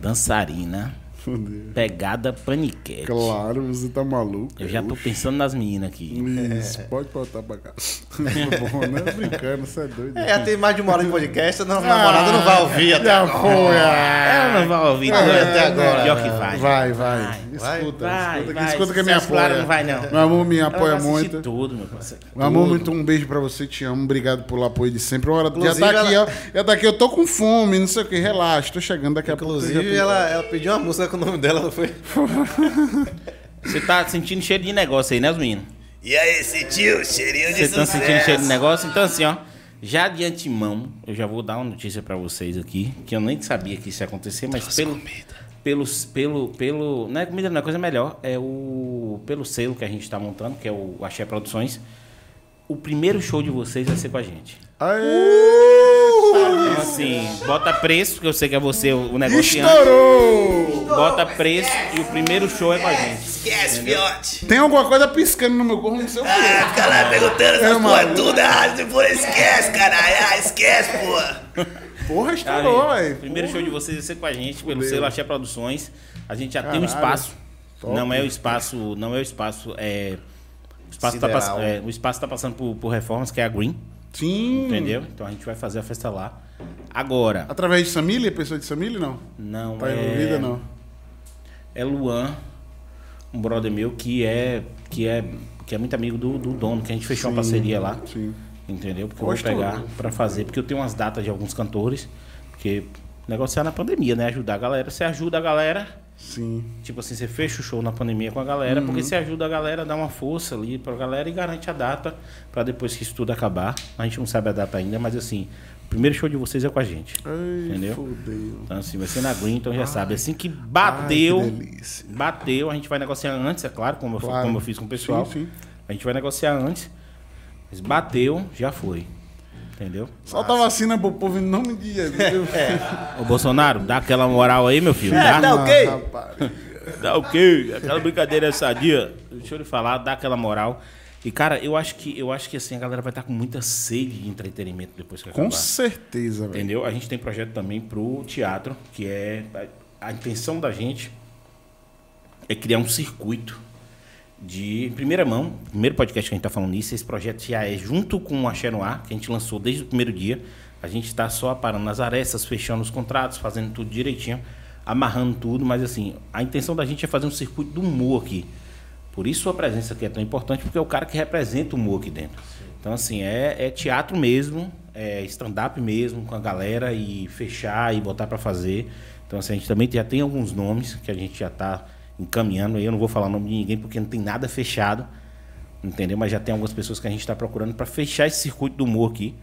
dançarina. Fudeu. Pegada paniquete. Claro, você tá maluco. Eu já tô pensando nas meninas aqui. Isso, pode botar pra cá. Bom, né? Brincando, você é doido. É, tem mais de uma hora de podcast, a nossa namorada não vai ouvir até agora. ah. Ela não vai ouvir até agora, Pior que vai. Vai, vai. Vai, Escuta, vai, escuta, que- vai. escuta que me apoia. não vai, não. Meu amor me apoia muito. tudo, meu parceiro. Meu amor, Tudo. muito um beijo pra você, te amo. Obrigado pelo apoio de sempre. Uma hora, já tá aqui, ela- ó. Já tá aqui, eu tô com fome, não sei o que. Relaxa, tô chegando daqui a pouco. Inclusive, ela, ela pediu uma música com o nome dela, não foi? Você tá sentindo cheiro de negócio aí, né, os meninos? E aí, sentiu? Cheirinho de Vocês estão sucesso. sentindo cheiro de negócio? Então, assim, ó. Já de antemão, eu já vou dar uma notícia pra vocês aqui, que eu nem sabia que isso ia acontecer, mas pelo, pelos, pelo, pelo. Não é comida, não é coisa melhor. É o. Pelo selo que a gente tá montando, que é o Axé Produções. O primeiro show de vocês vai ser com a gente. Então, assim, bota preço, que eu sei que é você o negociante. Estourou! Bota preço e o primeiro show é com a gente. Esquece, fiote. Tem alguma coisa piscando no meu corpo, não sei o que. Ah, fica lá perguntando essas É, porra tudo, ah, porra, esquece, caralho. Ah, esquece, porra. Porra, estourou, velho. Primeiro show de vocês vai ser com a gente, pelo Fudeu. selo Axé Produções. A gente já tem um Caralho. espaço. Top. Não é o espaço. Não é o espaço. É, o espaço tá Sideral. é, o espaço tá passando por, por reformas, que é a Green. Sim. Entendeu? Então a gente vai fazer a festa lá. Agora, Através de Samília? Pessoa de Samília, não? não Tá é. envolvida, não? É Luan, um brother meu que é. Que é, que é muito amigo do, do dono, que a gente fechou uma Sim, parceria lá. Sim. Entendeu? Porque eu vou pegar tudo. pra fazer, porque eu tenho umas datas de alguns cantores. Porque negociar na pandemia, né? Ajudar a galera. Você ajuda a galera. Sim. Tipo assim, você fecha o show na pandemia com a galera, porque você ajuda a galera a dar uma força ali pra galera e garante a data pra depois que isso tudo acabar. A gente não sabe a data ainda, mas assim, o primeiro show de vocês é com a gente. Ai, Entendeu? fudeu. Então assim, vai ser na Green, então já sabe. Assim que bateu, Ai, que bateu, a gente vai negociar antes, é claro, como, eu, Claro. como eu fiz com o pessoal. Sim, sim. A gente vai negociar antes. Mas bateu, já foi. Entendeu? Solta a vacina pro povo em nome de Jesus. Ô Bolsonaro, dá aquela moral aí, meu filho. Dá, dá o quê? Rapaz. Dá o quê? Aquela brincadeira sadia. Deixa eu lhe falar, dá aquela moral. E, cara, eu acho que, eu acho que assim, a galera vai estar com muita sede de entretenimento depois que Com acabar. certeza, velho. Entendeu? A gente tem projeto também pro teatro, que é. A, a intenção da gente é criar um circuito de primeira mão. Primeiro podcast que a gente está falando nisso, esse projeto já é junto com o Axé no Ar, que a gente lançou desde o primeiro dia. A gente está só aparando nas arestas, fechando os contratos, fazendo tudo direitinho, amarrando tudo, mas assim, a intenção da gente é fazer um circuito do humor aqui. Por isso a presença aqui é tão importante, porque é o cara que representa o humor aqui dentro. Então, assim, é, é teatro mesmo, é stand-up mesmo com a galera e fechar e botar para fazer. Então, assim, a gente também já tem alguns nomes que a gente já está encaminhando. aí Eu não vou falar o nome de ninguém porque não tem nada fechado, entendeu? Mas já tem algumas pessoas que a gente está procurando para fechar esse circuito do humor aqui.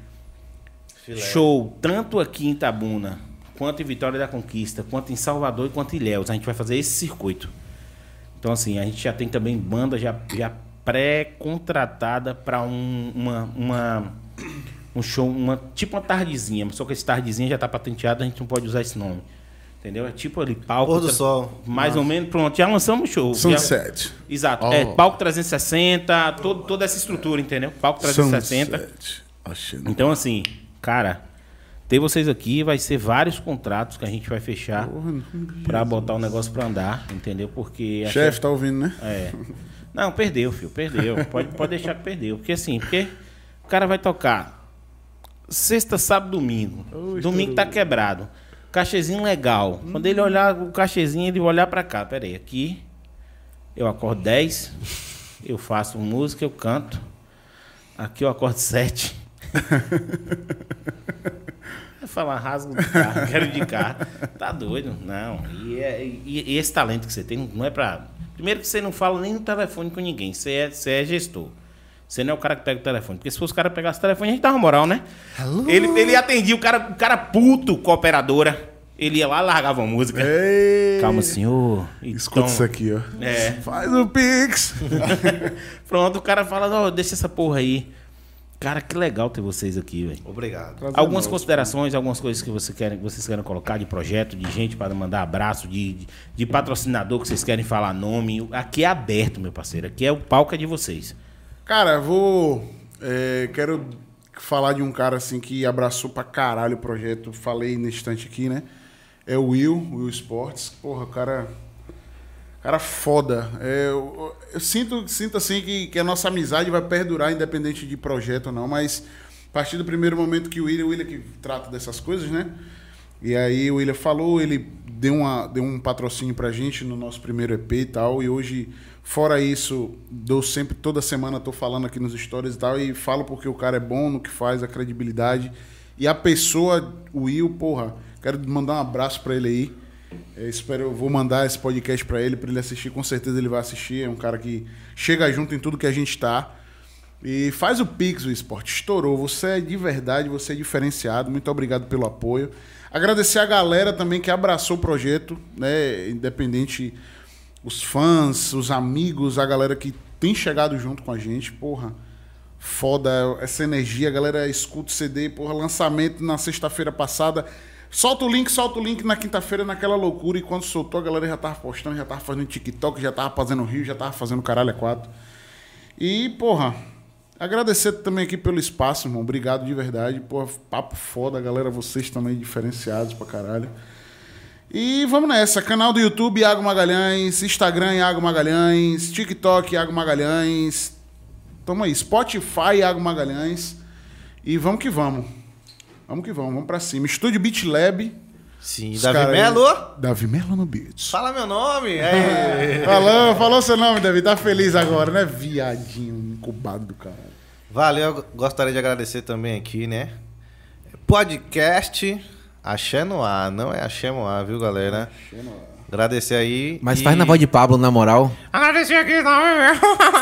Show, tanto aqui em Itabuna, quanto em Vitória da Conquista, quanto em Salvador e quanto em Ilhéus. A gente vai fazer esse circuito. Então, assim, a gente já tem também banda já, já pré-contratada para um, uma, uma, um show, uma, tipo uma tardezinha. Só que esse tardezinha já está patenteado, a gente não pode usar esse nome. Entendeu? É tipo ali, palco. Pôr do tra- sol. Mais ou menos, pronto, já lançamos o show. Já- Sunset. Exato. Oh. É, palco 360, todo, toda essa estrutura, entendeu? Palco 360. Sunset. Então, assim, cara, ter vocês aqui vai ser vários contratos que a gente vai fechar pra botar o negócio pra andar, entendeu? Porque. Chefe, tá ouvindo, né? É. Não, perdeu, filho, perdeu. Pode, pode deixar que perdeu. Porque assim, porque o cara vai tocar sexta, sábado, domingo. domingo tá quebrado. Cachezinho legal. Quando ele olhar o cachezinho, ele vai olhar pra cá. Pera aí, aqui eu acordo 10, eu faço música, eu canto. Aqui eu acordo 7. Vai falar rasgo de carro, quero de carro. Tá doido? Não. E, é- e- e esse talento que você tem não é pra. Primeiro que você não fala nem no telefone com ninguém. Você é, você é gestor. Você não é o cara que pega o telefone. Porque se fosse o cara pegar o telefone, a gente dava moral, né? Ele, ele atendia o cara, o cara puto com a operadora. Ele ia lá e largava a música. Ei, Calma, senhor. Escuta Então, isso aqui, ó. É. Faz o Pix. Pronto, o cara fala, ó, deixa essa porra aí. Cara, que legal ter vocês aqui, velho. Obrigado. Trazer Algumas nós. considerações, algumas coisas que você querem, vocês querem colocar de projeto, de gente para mandar abraço, de, de, de patrocinador que vocês querem falar nome. Aqui é aberto, meu parceiro. Aqui é o palco é de vocês. Cara, vou. é, quero falar de um cara assim que abraçou pra caralho o projeto. Falei nesse instante aqui, né? É o Will, Will Sports. Porra, o cara Cara foda. É, eu, eu sinto, sinto assim que, que a nossa amizade vai perdurar independente de projeto ou não, mas a partir do primeiro momento que o William, o William que trata dessas coisas, né? E aí o William falou, ele deu, uma, deu um patrocínio pra gente no nosso primeiro EP e tal, e hoje, fora isso, dou sempre, toda semana tô falando aqui nos stories e tal, e falo porque o cara é bom no que faz, a credibilidade. E a pessoa, o Will, porra, quero mandar um abraço pra ele aí. É, espero, eu vou mandar esse podcast pra ele, pra ele assistir. Com certeza ele vai assistir. É um cara que chega junto em tudo que a gente tá. E faz o Pix, o esporte. Estourou. Você é de verdade, você é diferenciado. Muito obrigado pelo apoio. Agradecer a galera também que abraçou o projeto, né? Independente, os fãs, os amigos, a galera que tem chegado junto com a gente. Porra, foda essa energia. A galera escuta o CD, porra, lançamento na sexta-feira passada. Solta o link, solta o link na quinta-feira naquela loucura. E quando soltou, a galera já tava postando, já tava fazendo TikTok, já tava fazendo Rio, já tava fazendo caralho a quatro. E, porra, agradecer também aqui pelo espaço, irmão. Obrigado de verdade. Porra, papo foda, galera. Vocês também diferenciados pra caralho. E vamos nessa. Canal do YouTube, Iago Magalhães. Instagram, Iago Magalhães. TikTok, Iago Magalhães. Tamo aí. Spotify, Iago Magalhães. E vamos que vamos. Vamos que vamos, vamos pra cima. Estúdio Beat Lab. Sim, Os Davi cara Melo. Davi Melo no Beats. Fala meu nome. É. Falou, falou seu nome, Davi. Tá feliz agora, né? Viadinho incubado do caralho. Valeu, eu gostaria de agradecer também aqui, né? Podcast Axé no ar, não é Axé no ar, viu, galera? Agradecer aí. Mas e- faz na voz de Pablo, na moral. Agradecer aqui também,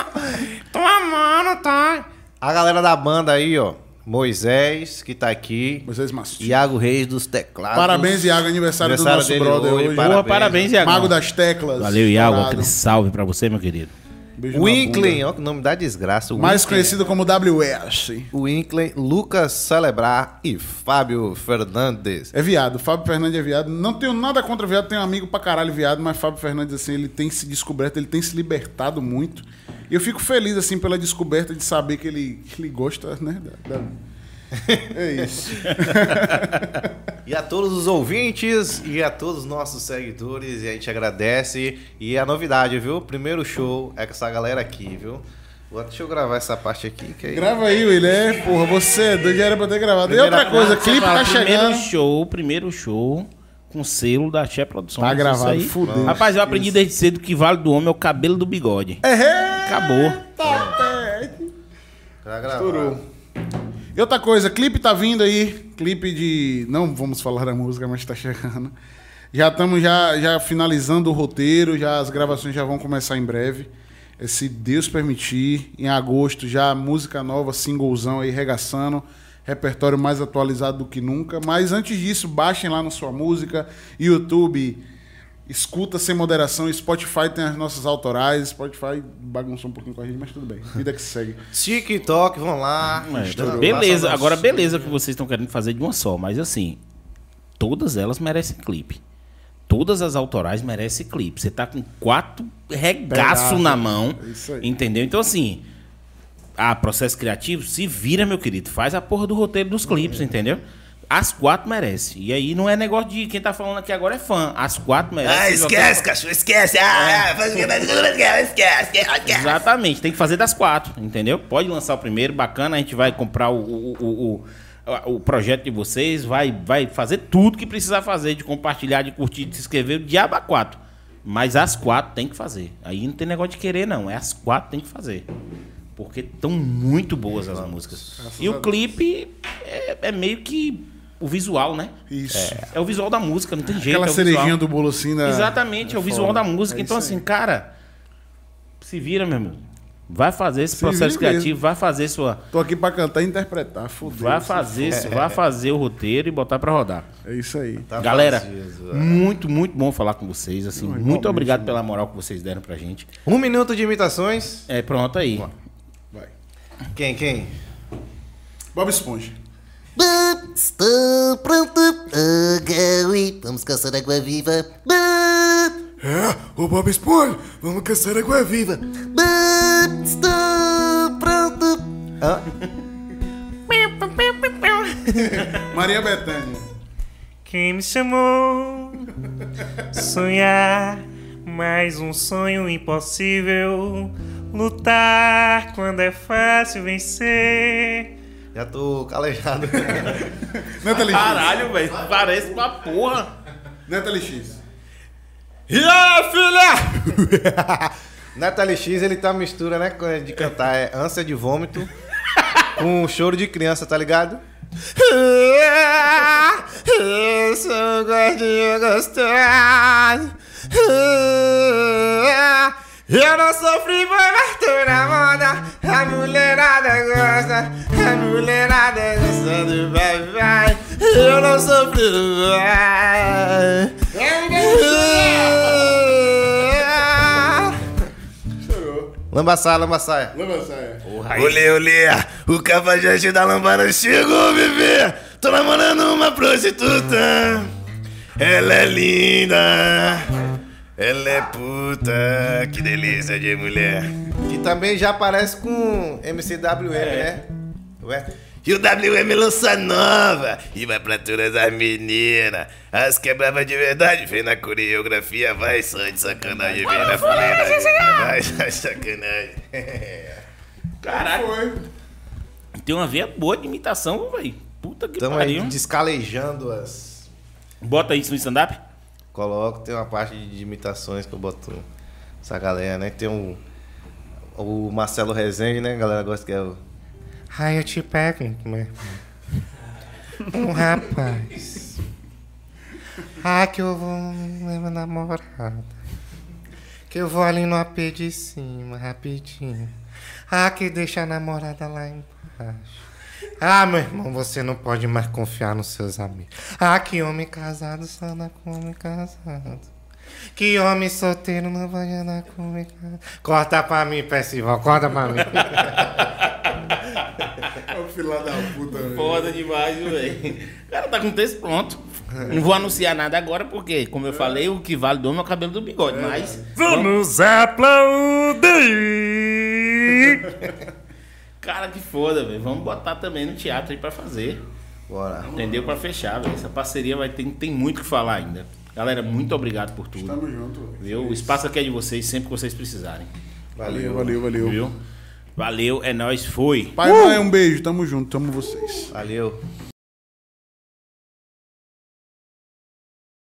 Tô amando, tá? A galera da banda aí, ó. Moisés, que tá aqui. Vocês mastigam. Iago Reis dos teclados. Parabéns, Iago. Aniversário, do nosso brother hoje. Boa, parabéns, Iago. Mago das teclas. Valeu, Iago. Aquele salve pra você, meu querido. Beijo Winkley, ó, que nome da desgraça. Mais Winkley. conhecido como WS. Winkley, Lucas Celebrar e Fábio Fernandes. É viado. Fábio Fernandes é viado. Não tenho nada contra viado, tenho um amigo pra caralho viado, mas Fábio Fernandes, assim, ele tem se descoberto, ele tem se libertado muito. E eu fico feliz, assim, pela descoberta de saber que ele, que ele gosta, né? da- da- É isso. E a todos os ouvintes e a todos os nossos seguidores, e a gente agradece. E a novidade, viu? Primeiro show é com essa galera aqui, viu? Deixa eu gravar essa parte aqui. Que aí... Grava aí, William. É, porra, você é doido, já era pra ter gravado. Primeira e outra coisa, parte, clipe tá chegando. Primeiro show, primeiro show com selo da Che Produções. Tá isso gravado, aí. fudeu. Rapaz, eu aprendi desde cedo que vale do homem é o cabelo do bigode. É, Acabou. tá perto. Tá gravado. Estourou. E outra coisa, clipe tá vindo aí. Clipe de. Não vamos falar da música, mas tá chegando. Já estamos já, já finalizando o roteiro, já as gravações já vão começar em breve. É, se Deus permitir, em agosto, já música nova, singlezão aí, regaçando. Repertório mais atualizado do que nunca. Mas antes disso, baixem lá na sua música, YouTube, escuta sem moderação. Spotify tem as nossas autorais. Spotify bagunçou um pouquinho com a gente, mas tudo bem. Vida que segue. TikTok, vão lá. É, Estourou. beleza, agora beleza que vocês estão querendo fazer de uma só, mas assim, todas elas merecem clipe. Todas as autorais merecem clipe. Você tá com quatro regaço na mão, É isso aí. entendeu? Então assim, ah, processo criativo, se vira, meu querido, faz a porra do roteiro dos clipes, entendeu? As quatro merecem. E aí não é negócio de quem tá falando aqui agora é fã. As quatro merecem. Ah, esquece, cachorro, esquece. Ah, faz o que esquece, esquece. Exatamente, tem que fazer das quatro, entendeu? Pode lançar o primeiro, bacana, a gente vai comprar o, o, o, o, o projeto de vocês, vai, vai fazer tudo que precisar fazer, de compartilhar, de curtir, de se inscrever, o diabo a quatro. Mas as quatro tem que fazer. Aí não tem negócio de querer, não. É as quatro tem que fazer. Porque estão muito boas as músicas. E o clipe é, é meio que o visual, né? Isso. É, é o visual da música, não tem jeito. Aquela é cerejinha do bolo assim da. Exatamente, é, o visual da música. É então, assim, aí. cara, se vira, meu irmão. Vai fazer esse Se processo criativo, vai fazer sua. Tô aqui pra cantar e interpretar. Fudeu. Vai fazer, vai fazer o roteiro e botar pra rodar. É isso aí. Tá Galera, vazio, muito, muito bom falar com vocês. Assim, Não, muito obrigado pela moral que vocês deram pra gente. Um minuto de imitações. É, pronto aí. Vai. Quem, quem? Bob Esponja. Estou pronto. Oh, Gaui, vamos caçar água viva. É, o Bob Esponja, vamos caçar água viva. Estou pronto. Maria Bethânia. Quem me chamou? Sonhar Mais um sonho impossível. Lutar quando é fácil vencer. Já tô calejado. Natalie X. Caralho, velho. Parece uma porra. Natalie X. E aí, filha? Natalie X, ele tá mistura, né, de cantar é ânsia de vômito com choro de criança, tá ligado? Eu sou gordinho gostoso. Eu não sofri, foi mas tô na moda. A mulherada gosta, a mulherada gosta do vai, vai. Eu não sofri, vai. Chorou. Lambaçaia, lambaçaia. Lembra saia? Olê, olê, o cafajeste da lambada chegou, bebê. Tô namorando uma prostituta. Ela é linda. Ela é puta. Que delícia de mulher. Que também já aparece com MCWM, né? Ué? E o WM lança nova e vai pra todas as meninas. As quebrava de verdade, vem na coreografia, vai só de sacanagem, vem na fuleira. Vai só de sacanagem. Caralho. Foi. Tem uma veia boa de imitação, velho. Puta que Tamo aí pariu. descalejando as. Bota isso no stand-up? Coloco, tem uma parte de imitações que eu boto essa galera, né? Tem um. O Marcelo Rezende, né? A galera gosta que é o. Ai, eu te pego, né? Um rapaz. Ah, que eu vou levar namorada. Que eu vou ali no AP de cima, rapidinho. Ah, que deixa a namorada lá embaixo. Ah, meu irmão, você não pode mais confiar nos seus amigos. Ah, que homem casado só anda com homem casado. Que homem solteiro não vai andar com homem casado. Corta pra mim, Percival, corta pra mim. É o filho da puta, velho. Foda demais, velho. O cara tá com o texto pronto. Não vou anunciar nada agora, porque, como eu falei, o que vale dono é o cabelo do bigode, mas. Vamos aplaudir! Cara, que foda, velho. Vamos botar também no teatro aí pra fazer. Bora. Entendeu? Pra fechar, velho. Essa parceria vai ter, tem muito o que falar ainda. Galera, muito obrigado por tudo. Tamo junto. velho. Viu? O espaço aqui é de vocês sempre que vocês precisarem. Valeu, valeu, valeu. Viu? Valeu, é nóis, foi. Pai, mãe, um beijo. Tamo junto, tamo vocês. Valeu.